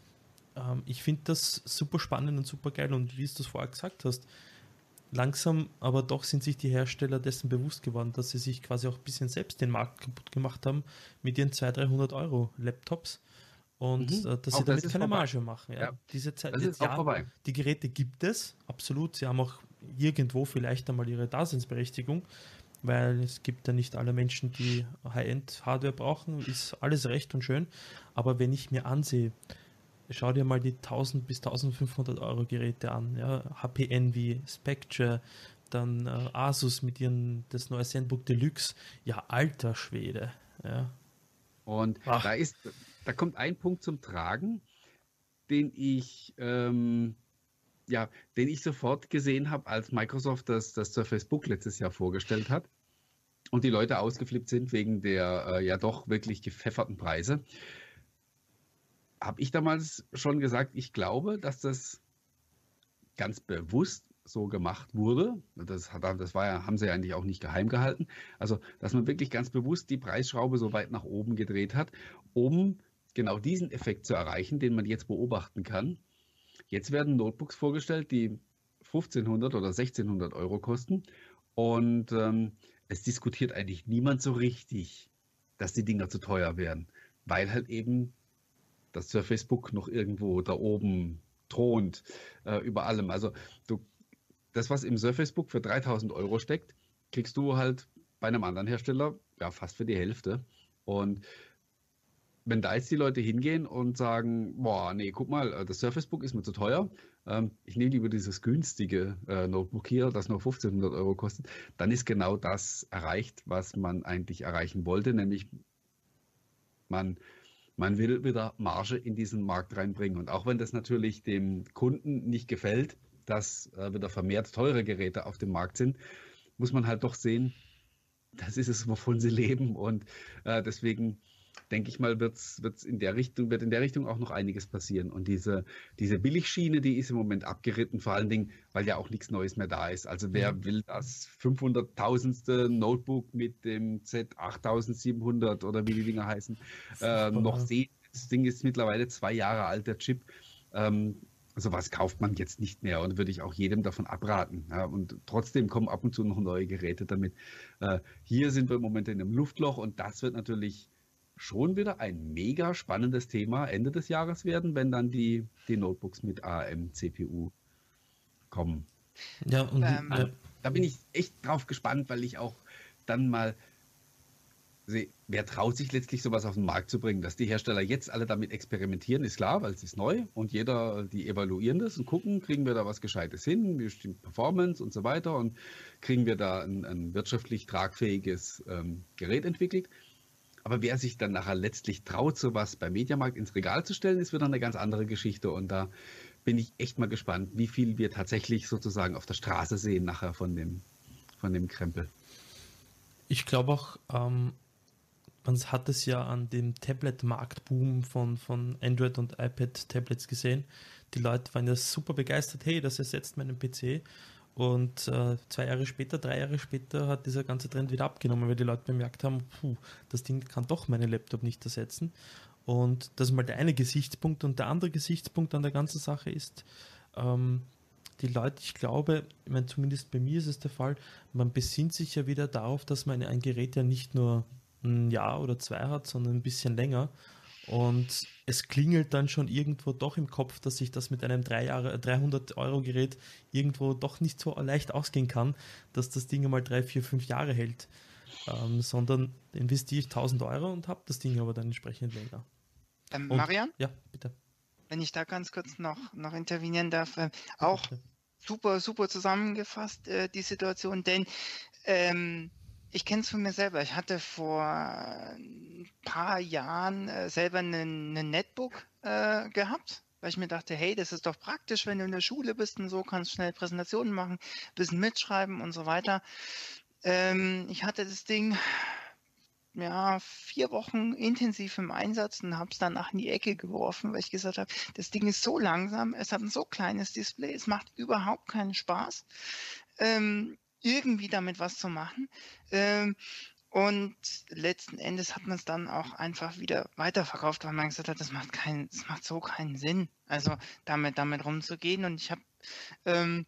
ähm, ich finde das super spannend und super geil und wie du es vorher gesagt hast, langsam aber doch sind sich die Hersteller dessen bewusst geworden, dass sie sich quasi auch ein bisschen selbst den Markt kaputt gemacht haben mit ihren 200, 300 Euro Laptops und mhm. äh, dass auch sie damit keine vorbei. Marge machen. Ja. ja. Diese Zeit, das ist ja, vorbei. Die Geräte gibt es, absolut. Sie haben auch irgendwo vielleicht einmal ihre Daseinsberechtigung, weil es gibt ja nicht alle Menschen, die High-End-Hardware brauchen, ist alles recht und schön. Aber wenn ich mir ansehe, schau dir mal die 1000 bis 1500 Euro Geräte an. Ja? HP Envy, Spectre, dann äh, Asus mit ihren, das neue ZenBook Deluxe. Ja, alter Schwede. Ja. Und da ist, da kommt ein Punkt zum Tragen, den ich, ähm, ja, den ich sofort gesehen habe, als Microsoft das, das Surface Book letztes Jahr vorgestellt hat und die Leute ausgeflippt sind wegen der äh, ja doch wirklich gepfefferten Preise habe ich damals schon gesagt, ich glaube, dass das ganz bewusst so gemacht wurde. Das, das war ja, haben sie ja eigentlich auch nicht geheim gehalten. Also, dass man wirklich ganz bewusst die Preisschraube so weit nach oben gedreht hat, um genau diesen Effekt zu erreichen, den man jetzt beobachten kann. Jetzt werden Notebooks vorgestellt, die 1500 oder 1600 Euro kosten. Und ähm, es diskutiert eigentlich niemand so richtig, dass die Dinger zu teuer werden, weil halt eben dass Surface Book noch irgendwo da oben thront äh, über allem. Also du, das, was im Surface Book für 3000 Euro steckt, kriegst du halt bei einem anderen Hersteller ja fast für die Hälfte. Und wenn da jetzt die Leute hingehen und sagen, boah, nee, guck mal, äh, das Surface Book ist mir zu teuer, ähm, ich nehme lieber dieses günstige äh, Notebook hier, das nur 1500 Euro kostet, dann ist genau das erreicht, was man eigentlich erreichen wollte, nämlich man man will wieder Marge in diesen Markt reinbringen. Und auch wenn das natürlich dem Kunden nicht gefällt, dass äh, wieder vermehrt teure Geräte auf dem Markt sind, muss man halt doch sehen, das ist es, wovon sie leben. Und äh, deswegen denke ich mal, wird's, wird's in der Richtung, wird in der Richtung auch noch einiges passieren. Und diese, diese Billigschiene, die ist im Moment abgeritten, vor allen Dingen, weil ja auch nichts Neues mehr da ist. Also wer mhm. will das 500.000. Notebook mit dem Z8700 oder wie die Dinger heißen, äh, noch sehen? Das Ding ist mittlerweile zwei Jahre alt, der Chip. Ähm, sowas kauft man jetzt nicht mehr und würde ich auch jedem davon abraten. Ja, und trotzdem kommen ab und zu noch neue Geräte damit. Äh, hier sind wir im Moment in einem Luftloch und das wird natürlich schon wieder ein mega spannendes Thema Ende des Jahres werden, wenn dann die, die Notebooks mit ARM-CPU kommen. Ja, und ähm, ja. da bin ich echt drauf gespannt, weil ich auch dann mal sehe, wer traut sich letztlich sowas auf den Markt zu bringen? Dass die Hersteller jetzt alle damit experimentieren, ist klar, weil es ist neu und jeder, die evaluieren das und gucken, kriegen wir da was Gescheites hin, bestimmt Performance und so weiter und kriegen wir da ein, ein wirtschaftlich tragfähiges ähm, Gerät entwickelt. Aber wer sich dann nachher letztlich traut, sowas beim Mediamarkt ins Regal zu stellen, ist wieder eine ganz andere Geschichte. Und da bin ich echt mal gespannt, wie viel wir tatsächlich sozusagen auf der Straße sehen nachher von dem, von dem Krempel. Ich glaube auch, ähm, man hat es ja an dem Tablet-Marktboom von, von Android und iPad-Tablets gesehen. Die Leute waren ja super begeistert, hey, das ersetzt meinen PC. Und äh, zwei Jahre später, drei Jahre später hat dieser ganze Trend wieder abgenommen, weil die Leute bemerkt haben, puh, das Ding kann doch meinen Laptop nicht ersetzen. Und das ist mal der eine Gesichtspunkt. Und der andere Gesichtspunkt an der ganzen Sache ist, ähm, die Leute, ich glaube, ich meine, zumindest bei mir ist es der Fall, man besinnt sich ja wieder darauf, dass man ein Gerät ja nicht nur ein Jahr oder zwei hat, sondern ein bisschen länger. Und es klingelt dann schon irgendwo doch im Kopf, dass sich das mit einem 300 Euro Gerät irgendwo doch nicht so leicht ausgehen kann, dass das Ding einmal drei, vier, fünf Jahre hält, ähm, sondern investiere ich 1000 Euro und habe das Ding aber dann entsprechend länger. Ähm, und, Marian? Ja, bitte. Wenn ich da ganz kurz noch, noch intervenieren darf, äh, auch bitte. super, super zusammengefasst äh, die Situation, denn ähm, ich kenne es von mir selber. Ich hatte vor ein paar Jahren äh, selber einen Netbook äh, gehabt, weil ich mir dachte, hey, das ist doch praktisch, wenn du in der Schule bist und so kannst schnell Präsentationen machen, bisschen mitschreiben und so weiter. Ähm, ich hatte das Ding ja, vier Wochen intensiv im Einsatz und habe es danach in die Ecke geworfen, weil ich gesagt habe, das Ding ist so langsam, es hat ein so kleines Display, es macht überhaupt keinen Spaß. Ähm, irgendwie damit was zu machen. Ähm, und letzten Endes hat man es dann auch einfach wieder weiterverkauft, weil man gesagt hat, das macht keinen, das macht so keinen Sinn, also damit, damit rumzugehen. Und ich habe ähm,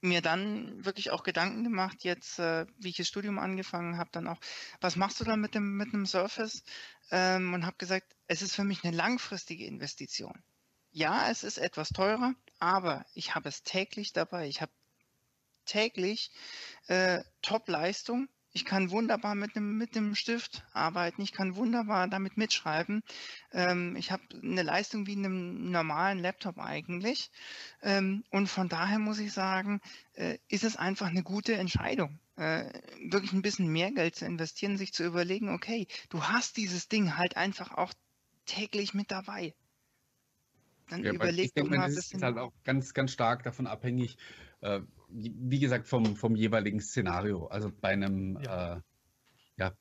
mir dann wirklich auch Gedanken gemacht, jetzt, äh, wie ich das Studium angefangen habe, dann auch, was machst du dann mit dem, mit einem Surface? Ähm, und habe gesagt, es ist für mich eine langfristige Investition. Ja, es ist etwas teurer, aber ich habe es täglich dabei. Ich habe täglich äh, Top-Leistung. Ich kann wunderbar mit einem mit dem Stift arbeiten. Ich kann wunderbar damit mitschreiben. Ähm, ich habe eine Leistung wie in einem normalen Laptop eigentlich. Ähm, und von daher muss ich sagen, äh, ist es einfach eine gute Entscheidung, äh, wirklich ein bisschen mehr Geld zu investieren, sich zu überlegen, okay, du hast dieses Ding halt einfach auch täglich mit dabei. Dann ja, überleg doch mal ein bisschen. ist halt auch ganz, ganz stark davon abhängig, äh, wie gesagt, vom, vom jeweiligen Szenario. Also bei einem, ja. Äh, ja,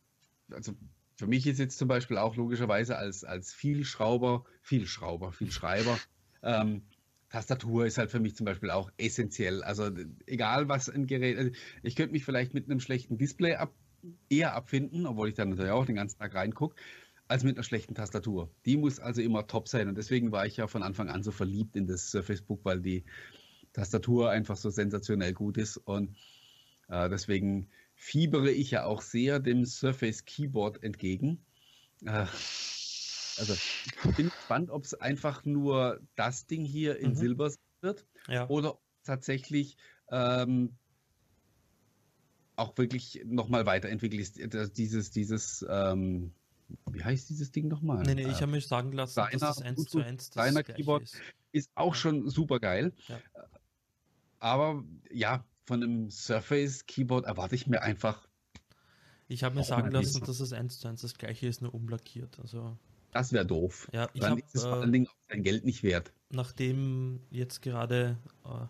also für mich ist jetzt zum Beispiel auch logischerweise als, als Vielschrauber, Vielschrauber, Vielschreiber, ähm, Tastatur ist halt für mich zum Beispiel auch essentiell. Also egal was ein Gerät, also ich könnte mich vielleicht mit einem schlechten Display ab, eher abfinden, obwohl ich dann natürlich auch den ganzen Tag reingucke, als mit einer schlechten Tastatur. Die muss also immer top sein und deswegen war ich ja von Anfang an so verliebt in das Surface Book, weil die Tastatur einfach so sensationell gut ist. Und äh, deswegen fiebere ich ja auch sehr dem Surface Keyboard entgegen. Äh, also ich bin gespannt, ob es einfach nur das Ding hier in mhm. Silber wird ja. oder tatsächlich ähm, auch wirklich nochmal weiterentwickelt ist. Dieses, dieses, ähm, wie heißt dieses Ding nochmal? Nee, nee, ich habe mich sagen lassen, Deiner, dass das 1 zu 1 das Keyboard ist. ist auch ja. schon super geil. Ja. Aber ja, von einem Surface Keyboard erwarte ich mir einfach. Ich habe mir sagen lassen, dass es eins zu eins das gleiche ist, nur umlackiert. Also das wäre doof. Ja, ich Dann hab, ist es vor allen Dingen auch sein Geld nicht wert. Nachdem jetzt gerade äh,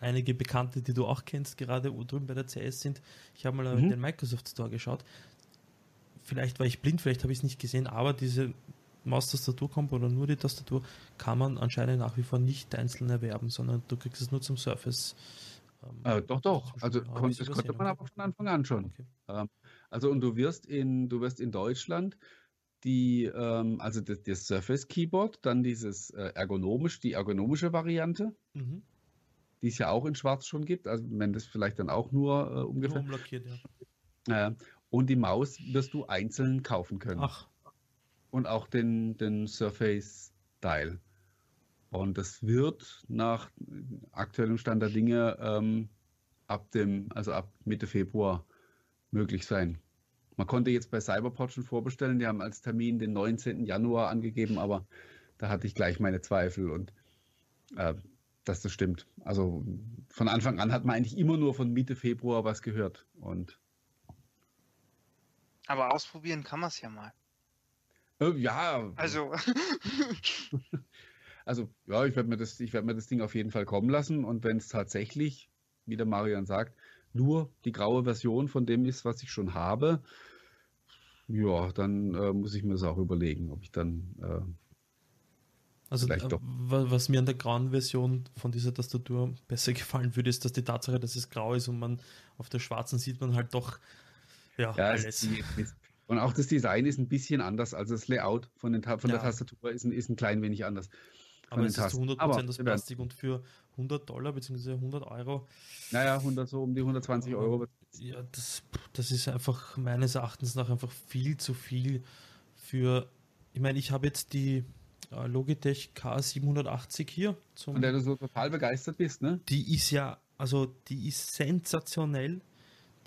einige Bekannte, die du auch kennst, gerade drüben bei der CS sind, ich habe mal mhm. in den Microsoft Store geschaut. vielleicht war ich blind, vielleicht habe ich es nicht gesehen, aber diese Maustastatur-Kombo oder nur die Tastatur kann man anscheinend nach wie vor nicht einzeln erwerben, sondern du kriegst es nur zum Surface. Ähm, äh, doch, doch. Also kon das konnte man aber von Anfang an schon. Okay. Ähm, also und du wirst in, du wirst in Deutschland die, ähm, also das, das, Surface Keyboard, dann dieses äh, ergonomisch, die ergonomische Variante, mhm. die es ja auch in Schwarz schon gibt, also wenn das vielleicht dann auch nur äh, ungefähr. Nur ja. Äh, und die Maus wirst du einzeln kaufen können. Ach. Und auch den, den Surface Dial. Und das wird nach aktuellem Stand der Dinge ähm, ab dem, also ab Mitte Februar möglich sein. Man konnte jetzt bei Cyberport schon vorbestellen, die haben als Termin den 19. Januar angegeben, aber da hatte ich gleich meine Zweifel und äh, dass das stimmt. Also von Anfang an hat man eigentlich immer nur von Mitte Februar was gehört. Und aber ausprobieren kann man es ja mal. Äh, ja. Also. <laughs> also, ja, ich werde mir, das, werd mir das Ding auf jeden Fall kommen lassen. Und wenn es tatsächlich, wie der Marian sagt, nur die graue Version von dem ist, was ich schon habe, ja, dann äh, muss ich mir das auch überlegen, ob ich dann. Äh, also, äh, was mir an der grauen Version von dieser Tastatur besser gefallen würde, ist, dass die Tatsache, dass es grau ist und man auf der schwarzen sieht man halt doch ja, ja alles. Und auch das Design ist ein bisschen anders. Also das Layout von, den, von ja. der Tastatur ist ein, ist ein klein wenig anders. Aber es ist zu 100% Aber, das Plastik und für 100 Dollar bzw. 100 Euro. Naja, 100, so um die 120 Euro. Ja, das, das ist einfach meines Erachtens nach einfach viel zu viel für. Ich meine, ich habe jetzt die äh, Logitech K780 hier. Zum, Von der du so total begeistert bist, ne? Die ist ja, also die ist sensationell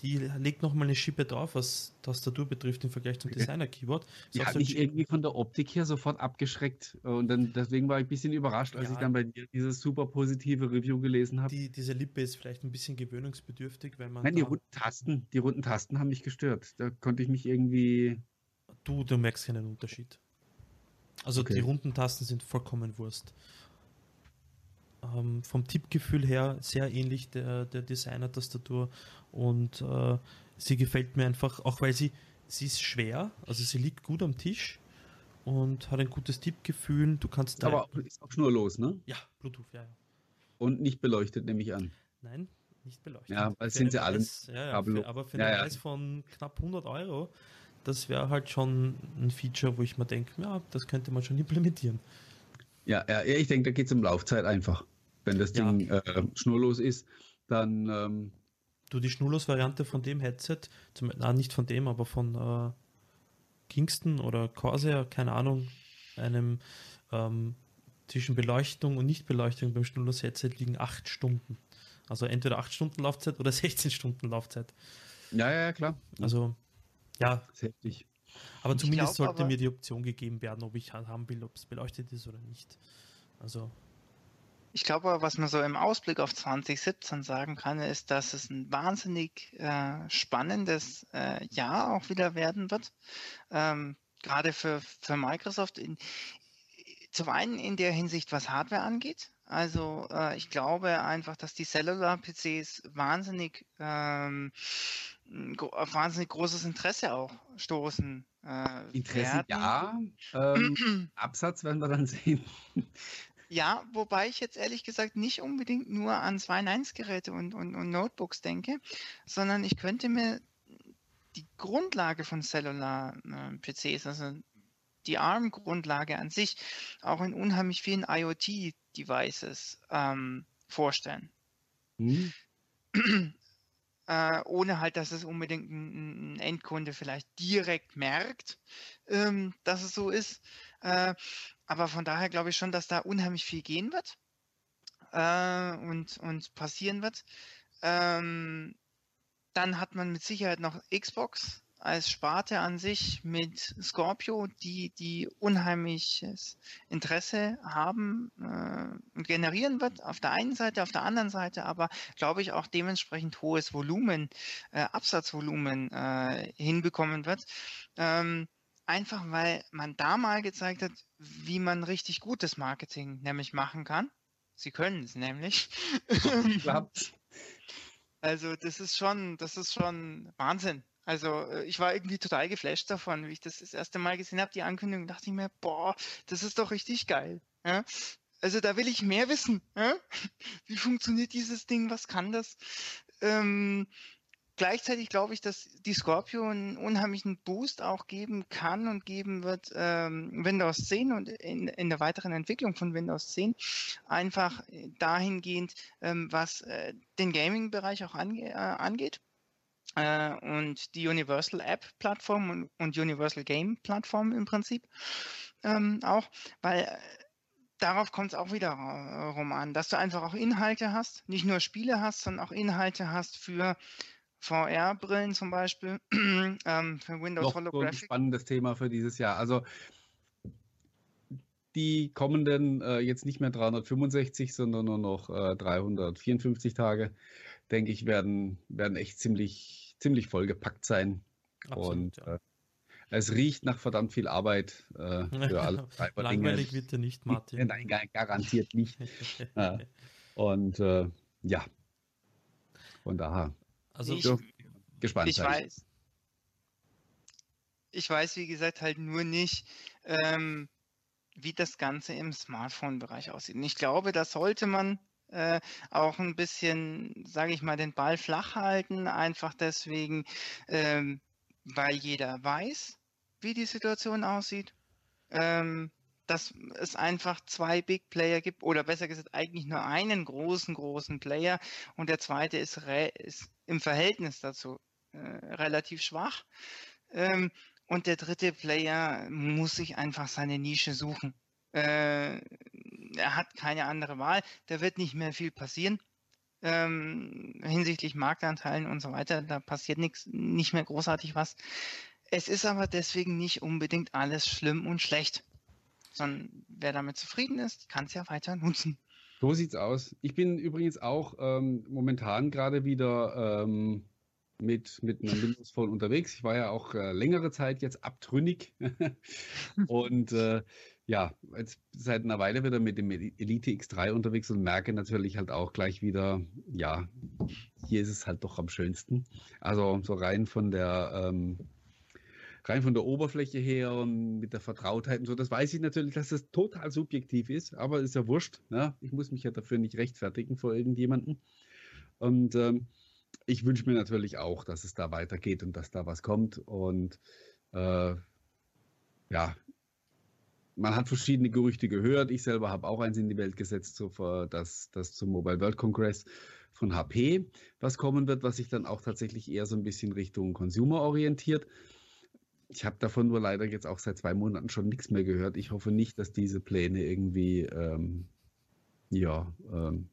die legt nochmal eine Schippe drauf, was Tastatur betrifft im Vergleich zum Designer-Keyboard. Die hat mich irgendwie von der Optik her sofort abgeschreckt und dann deswegen war ich ein bisschen überrascht, als ja, ich dann bei dir dieses super positive Review gelesen habe. Die, diese Lippe ist vielleicht ein bisschen gewöhnungsbedürftig, weil man. Nein, die runden Tasten, die runden Tasten haben mich gestört. Da konnte ich mich irgendwie. Du, du merkst keinen Unterschied. Also okay. die runden Tasten sind vollkommen Wurst ähm, vom Tippgefühl her sehr ähnlich der, der Designer-Tastatur und äh, sie gefällt mir einfach, auch weil sie, sie ist schwer, also sie liegt gut am Tisch und hat ein gutes Tippgefühl. Du kannst Aber ist auch schnurlos, ne? Ja, Bluetooth, ja, ja. Und nicht beleuchtet, nehme ich an. Nein, nicht beleuchtet. Ja, weil sind sie alle. Ja, ja, für, aber für einen Preis von knapp 100 Euro, das wäre halt schon ein Feature, wo ich mir denke, ja, das könnte man schon implementieren. Ja, ja ich denke, da geht es um Laufzeit einfach. Wenn das ja. Ding äh, schnurlos ist, dann. Ähm, du, die Schnurlos-Variante von dem Headset, zum, na, nicht von dem, aber von äh, Kingston oder Corsair, keine Ahnung, einem ähm, zwischen Beleuchtung und Nichtbeleuchtung beim Schnurlos-Headset liegen acht Stunden. Also entweder acht Stunden Laufzeit oder <laughs> 16 Stunden Laufzeit. Ja, ja, klar. Also, ja. heftig. Aber zumindest glaub, sollte aber mir die Option gegeben werden, ob ich haben will, ob es beleuchtet ist oder nicht. Also, ich glaube, was man so im Ausblick auf 2017 sagen kann, ist, dass es ein wahnsinnig äh, spannendes äh, Jahr auch wieder werden wird. Ähm, gerade für, für Microsoft. In, zum einen in der Hinsicht, was Hardware angeht. Also äh, ich glaube einfach, dass die Cellular-PCs wahnsinnig ähm, auf wahnsinnig großes Interesse auch stoßen. Äh, Interesse werden. ja, ähm, <clears throat> Absatz werden wir dann sehen. Ja, wobei ich jetzt ehrlich gesagt nicht unbedingt nur an 2.1-Geräte und, und, und Notebooks denke, sondern ich könnte mir die Grundlage von Cellular-PCs, äh, also die ARM-Grundlage an sich, auch in unheimlich vielen IoT-Devices ähm, vorstellen. Mhm. <clears throat> Äh, ohne halt, dass es unbedingt ein, ein Endkunde vielleicht direkt merkt, ähm, dass es so ist. Äh, aber von daher glaube ich schon, dass da unheimlich viel gehen wird äh, und, und passieren wird. Ähm, dann hat man mit Sicherheit noch Xbox als Sparte an sich mit Scorpio, die, die unheimliches Interesse haben äh, und generieren wird, auf der einen Seite, auf der anderen Seite aber, glaube ich, auch dementsprechend hohes Volumen, äh, Absatzvolumen äh, hinbekommen wird. Ähm, Einfach weil man da mal gezeigt hat, wie man richtig gutes Marketing nämlich machen kann. Sie können es nämlich. <laughs> Klappt. <laughs> Also das ist schon, das ist schon Wahnsinn. Also äh, ich war irgendwie total geflasht davon, wie ich das das erste Mal gesehen habe, die Ankündigung, dachte ich mir, boah, das ist doch richtig geil. Ja? Also da will ich mehr wissen. Ja? <laughs> Wie funktioniert dieses Ding? Was kann das? Ähm, gleichzeitig glaube ich, dass die Scorpio einen unheimlichen Boost auch geben kann und geben wird ähm, Windows 10 und in, in der weiteren Entwicklung von Windows 10 einfach dahingehend, ähm, was äh, den Gaming-Bereich auch ange äh, angeht. Äh, und die Universal App Plattform und, und Universal Game Plattform im Prinzip ähm, auch, weil äh, darauf kommt es auch wieder äh, rum an, dass du einfach auch Inhalte hast, nicht nur Spiele hast, sondern auch Inhalte hast für VR-Brillen zum Beispiel, <clears throat> ähm, für Windows Noch Holographic. So ein spannendes Thema für dieses Jahr. Also die kommenden äh, jetzt nicht mehr 365, sondern nur noch äh, 354 Tage, denke ich, werden, werden echt ziemlich, ziemlich vollgepackt sein. Absolut, Und ja. äh, es riecht nach verdammt viel Arbeit äh, für alle. <laughs> Langweilig wird ja nicht, Martin. Nein, garantiert nicht. <laughs> Und äh, ja, von daher also ich, gespannt. Ich sein. weiß. Ich weiß, wie gesagt, halt nur nicht, ähm, wie das Ganze im Smartphone-Bereich aussieht. Und ich glaube, da sollte man äh, auch ein bisschen, sage ich mal, den Ball flach halten, einfach deswegen, ähm, weil jeder weiß, wie die Situation aussieht. Ähm, dass es einfach zwei Big Player gibt oder besser gesagt eigentlich nur einen großen, großen Player und der zweite ist, ist im Verhältnis dazu äh, relativ schwach. Ähm, und der dritte Player muss sich einfach seine Nische suchen. Äh, er hat keine andere Wahl, da wird nicht mehr viel passieren. Ähm, hinsichtlich Marktanteilen und so weiter, da passiert nichts, nicht mehr großartig was. Es ist aber deswegen nicht unbedingt alles schlimm und schlecht sondern wer damit zufrieden ist, kann es ja weiter nutzen. So sieht's aus. Ich bin übrigens auch ähm, momentan gerade wieder ähm, mit, mit einem Windows Phone unterwegs. Ich war ja auch äh, längere Zeit jetzt abtrünnig <laughs> und äh, ja, jetzt seit einer Weile wieder mit dem Elite X3 unterwegs und merke natürlich halt auch gleich wieder, ja, hier ist es halt doch am schönsten. Also so rein von der ähm, rein von der Oberfläche her und mit der Vertrautheit und so, das weiß ich natürlich, dass das total subjektiv ist, aber ist ja wurscht. Ne? Ich muss mich ja dafür nicht rechtfertigen vor irgendjemandem. Und ähm, ich wünsche mir natürlich auch, dass es da weitergeht und dass da was kommt. Und äh, ja, man hat verschiedene Gerüchte gehört. Ich selber habe auch eins in die Welt gesetzt, so für das, das zum Mobile World Congress von HP, was kommen wird, was sich dann auch tatsächlich eher so ein bisschen Richtung Consumer orientiert. Ich habe davon nur leider jetzt auch seit zwei Monaten schon nichts mehr gehört. Ich hoffe nicht, dass diese Pläne irgendwie ähm, ja, ähm,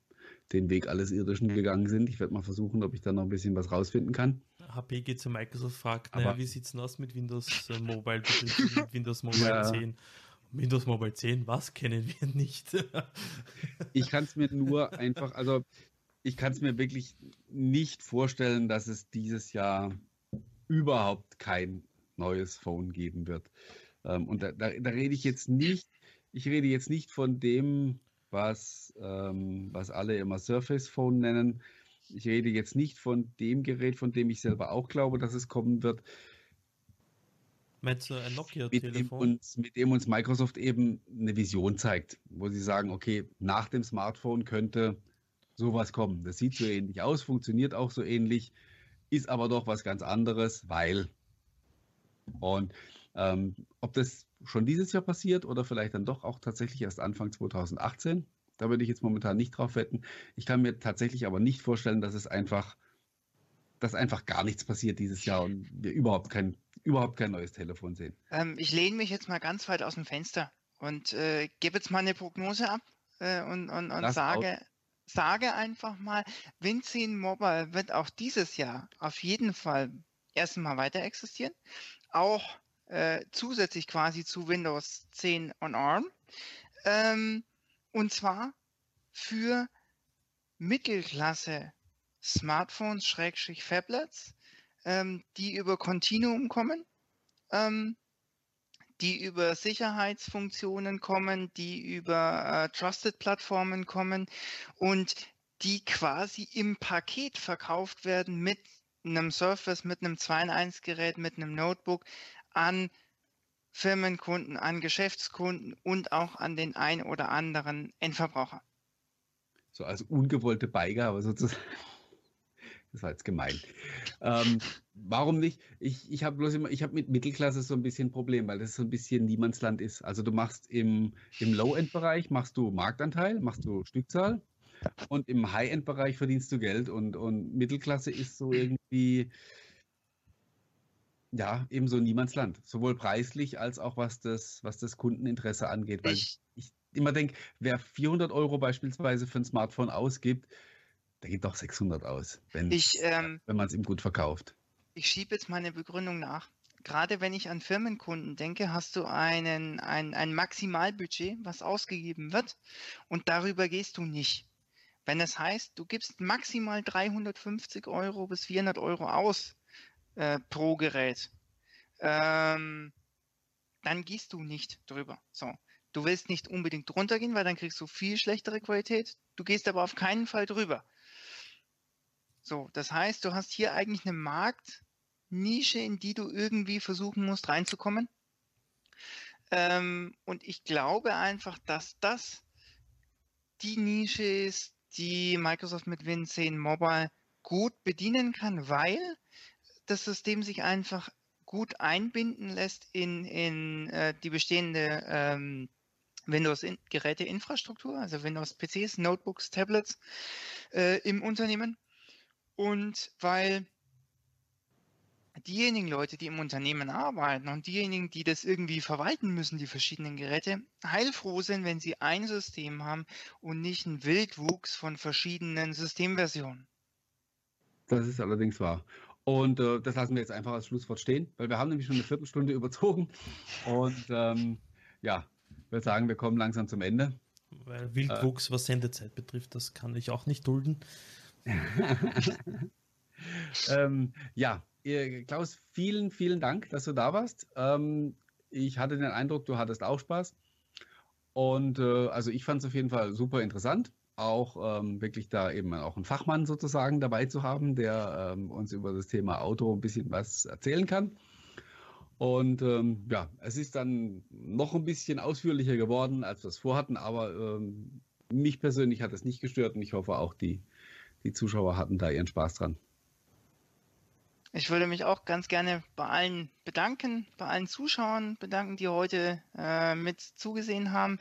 den Weg alles Irdischen gegangen sind. Ich werde mal versuchen, ob ich da noch ein bisschen was rausfinden kann. HP geht zu Microsoft, fragt, naja, wie sieht es denn aus mit Windows äh, Mobile, mit Windows Mobile ja. 10? Windows Mobile 10, was kennen wir nicht? <laughs> ich kann es mir nur einfach, also ich kann es mir wirklich nicht vorstellen, dass es dieses Jahr überhaupt kein neues Phone geben wird. Ähm, und da, da, da, rede ich jetzt nicht, ich rede jetzt nicht von dem, was, ähm, was alle immer Surface Phone nennen. Ich rede jetzt nicht von dem Gerät, von dem ich selber auch glaube, dass es kommen wird. Mit so ein Nokia-Telefon? Mit, mit dem uns Microsoft eben eine Vision zeigt, wo sie sagen, okay, nach dem Smartphone könnte sowas kommen. Das sieht so ähnlich aus, funktioniert auch so ähnlich, ist aber doch was ganz anderes, weil und ähm, ob das schon dieses Jahr passiert oder vielleicht dann doch auch tatsächlich erst Anfang 2018, da würde ich jetzt momentan nicht drauf wetten. Ich kann mir tatsächlich aber nicht vorstellen, dass es einfach, dass einfach gar nichts passiert dieses Jahr und wir überhaupt kein, überhaupt kein neues Telefon sehen. Ähm, ich lehne mich jetzt mal ganz weit aus dem Fenster und äh, gebe jetzt mal eine Prognose ab äh, und, und, und sage, sage einfach mal, Win10 Mobile wird auch dieses Jahr auf jeden Fall erstmal weiter existieren auch äh, zusätzlich quasi zu Windows 10 on ARM. Ähm, und zwar für Mittelklasse Smartphones, Schrägstrich Fablets, ähm, die über Continuum kommen, ähm, die über Sicherheitsfunktionen kommen, die über äh, Trusted-Plattformen kommen und die quasi im Paket verkauft werden mit einem Surface, mit einem 2 in 1 Gerät, mit einem Notebook an Firmenkunden, an Geschäftskunden und auch an den ein oder anderen Endverbraucher. So als ungewollte Beigabe sozusagen. Das war jetzt gemein. Ähm, warum nicht? Ich, ich habe bloß immer, ich habe mit Mittelklasse so ein bisschen ein Problem, weil das so ein bisschen Niemandsland ist. Also du machst im, im Low-End-Bereich machst du Marktanteil, machst du Stückzahl und im High-End-Bereich verdienst du Geld und, und Mittelklasse ist so irgendwie ja, eben so Niemandsland. Sowohl preislich als auch was das, was das Kundeninteresse angeht. Weil ich, ich immer denke, wer 400 Euro beispielsweise für ein Smartphone ausgibt, der gibt doch 600 aus, wenn, ähm, wenn man es ihm gut verkauft. Ich schiebe jetzt meine Begründung nach. Gerade wenn ich an Firmenkunden denke, hast du einen, ein, ein Maximalbudget, was ausgegeben wird und darüber gehst du nicht. Wenn es heißt, du gibst maximal 350 Euro bis 400 Euro aus äh, pro Gerät, ähm, dann gehst du nicht drüber. So. Du willst nicht unbedingt runtergehen, weil dann kriegst du viel schlechtere Qualität. Du gehst aber auf keinen Fall drüber. So, das heißt, du hast hier eigentlich eine Marktnische, in die du irgendwie versuchen musst reinzukommen. Ähm, und ich glaube einfach, dass das die Nische ist, die Microsoft mit Win 10 Mobile gut bedienen kann, weil das System sich einfach gut einbinden lässt in, in äh, die bestehende ähm, Windows-Geräteinfrastruktur, also Windows-PCs, Notebooks, Tablets äh, im Unternehmen. Und weil diejenigen Leute, die im Unternehmen arbeiten und diejenigen, die das irgendwie verwalten müssen, die verschiedenen Geräte, heilfroh sind, wenn sie ein System haben und nicht einen Wildwuchs von verschiedenen Systemversionen. Das ist allerdings wahr. Und äh, das lassen wir jetzt einfach als Schlusswort stehen, weil wir haben nämlich schon eine Viertelstunde <laughs> überzogen. Und ähm, ja, ich würde sagen, wir kommen langsam zum Ende. Weil Wildwuchs, äh, was Sendezeit betrifft, das kann ich auch nicht dulden. <laughs> ähm, ja, Klaus, vielen, vielen Dank, dass du da warst. Ähm, ich hatte den Eindruck, du hattest auch Spaß. Und äh, also ich fand es auf jeden Fall super interessant, auch ähm, wirklich da eben auch einen Fachmann sozusagen dabei zu haben, der ähm, uns über das Thema Auto ein bisschen was erzählen kann. Und ähm, ja, es ist dann noch ein bisschen ausführlicher geworden, als wir es vorhatten, aber ähm, mich persönlich hat es nicht gestört und ich hoffe auch die die Zuschauer hatten da ihren Spaß dran. Ich würde mich auch ganz gerne bei allen bedanken, bei allen Zuschauern bedanken, die heute äh, mit zugesehen haben,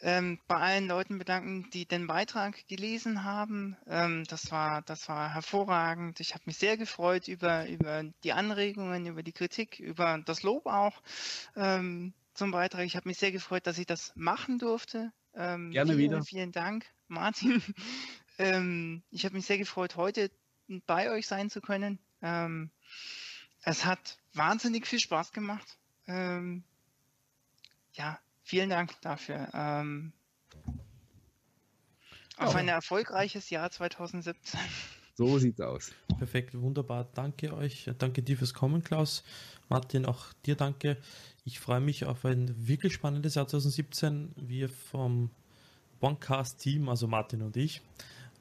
ähm, bei allen Leuten bedanken, die den Beitrag gelesen haben. Ähm, das war, das war hervorragend. Ich habe mich sehr gefreut über, über die Anregungen, über die Kritik, über das Lob auch ähm, zum Beitrag. Ich habe mich sehr gefreut, dass ich das machen durfte. Ähm, gerne vielen, wieder. Vielen Dank, Martin. <laughs> Ähm, ich habe mich sehr gefreut, heute bei euch sein zu können. Ähm, es hat wahnsinnig viel Spaß gemacht. Ähm, ja, vielen Dank dafür. Ähm, auf ein erfolgreiches Jahr 2017. <laughs> So sieht's aus. Perfekt, wunderbar. Danke euch. Danke dir fürs Kommen, Klaus. Martin, auch dir danke. Ich freue mich auf ein wirklich spannendes Jahr 2017. Wir vom OneCast-Team, also Martin und ich,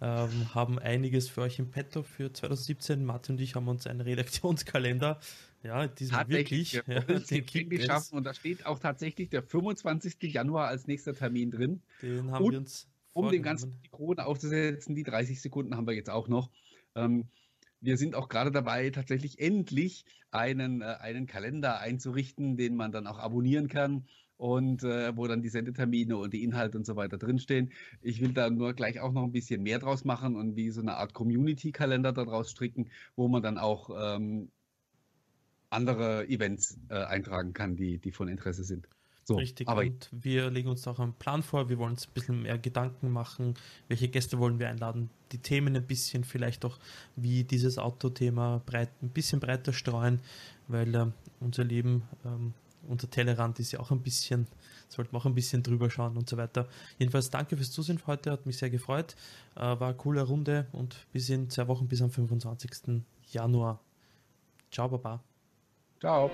ähm, haben einiges für euch im Petto für 2017. Martin und ich haben uns einen Redaktionskalender, ja, diesmal wirklich, ja, den geschaffen und da steht auch tatsächlich der 25. Januar als nächster Termin drin. Den haben und, wir uns um den ganzen Mikronen aufzusetzen, die 30 Sekunden haben wir jetzt auch noch. Ähm, wir sind auch gerade dabei, tatsächlich endlich einen, äh, einen Kalender einzurichten, den man dann auch abonnieren kann und äh, wo dann die Sendetermine und die Inhalte und so weiter drinstehen. Ich will da nur gleich auch noch ein bisschen mehr draus machen und wie so eine Art Community-Kalender daraus stricken, wo man dann auch ähm, andere Events äh, eintragen kann, die, die von Interesse sind. So, Richtig, aber und wir legen uns auch einen Plan vor. Wir wollen uns ein bisschen mehr Gedanken machen. Welche Gäste wollen wir einladen? Die Themen ein bisschen, vielleicht auch wie dieses Autothema breit, ein bisschen breiter streuen, weil äh, unser Leben ähm, unser Tellerrand ist ja auch ein bisschen, sollten wir auch ein bisschen drüber schauen und so weiter. Jedenfalls danke fürs Zusehen für heute, hat mich sehr gefreut. Äh, war eine coole Runde und bis in zwei Wochen bis am 25. Januar. Ciao, Baba. Ciao.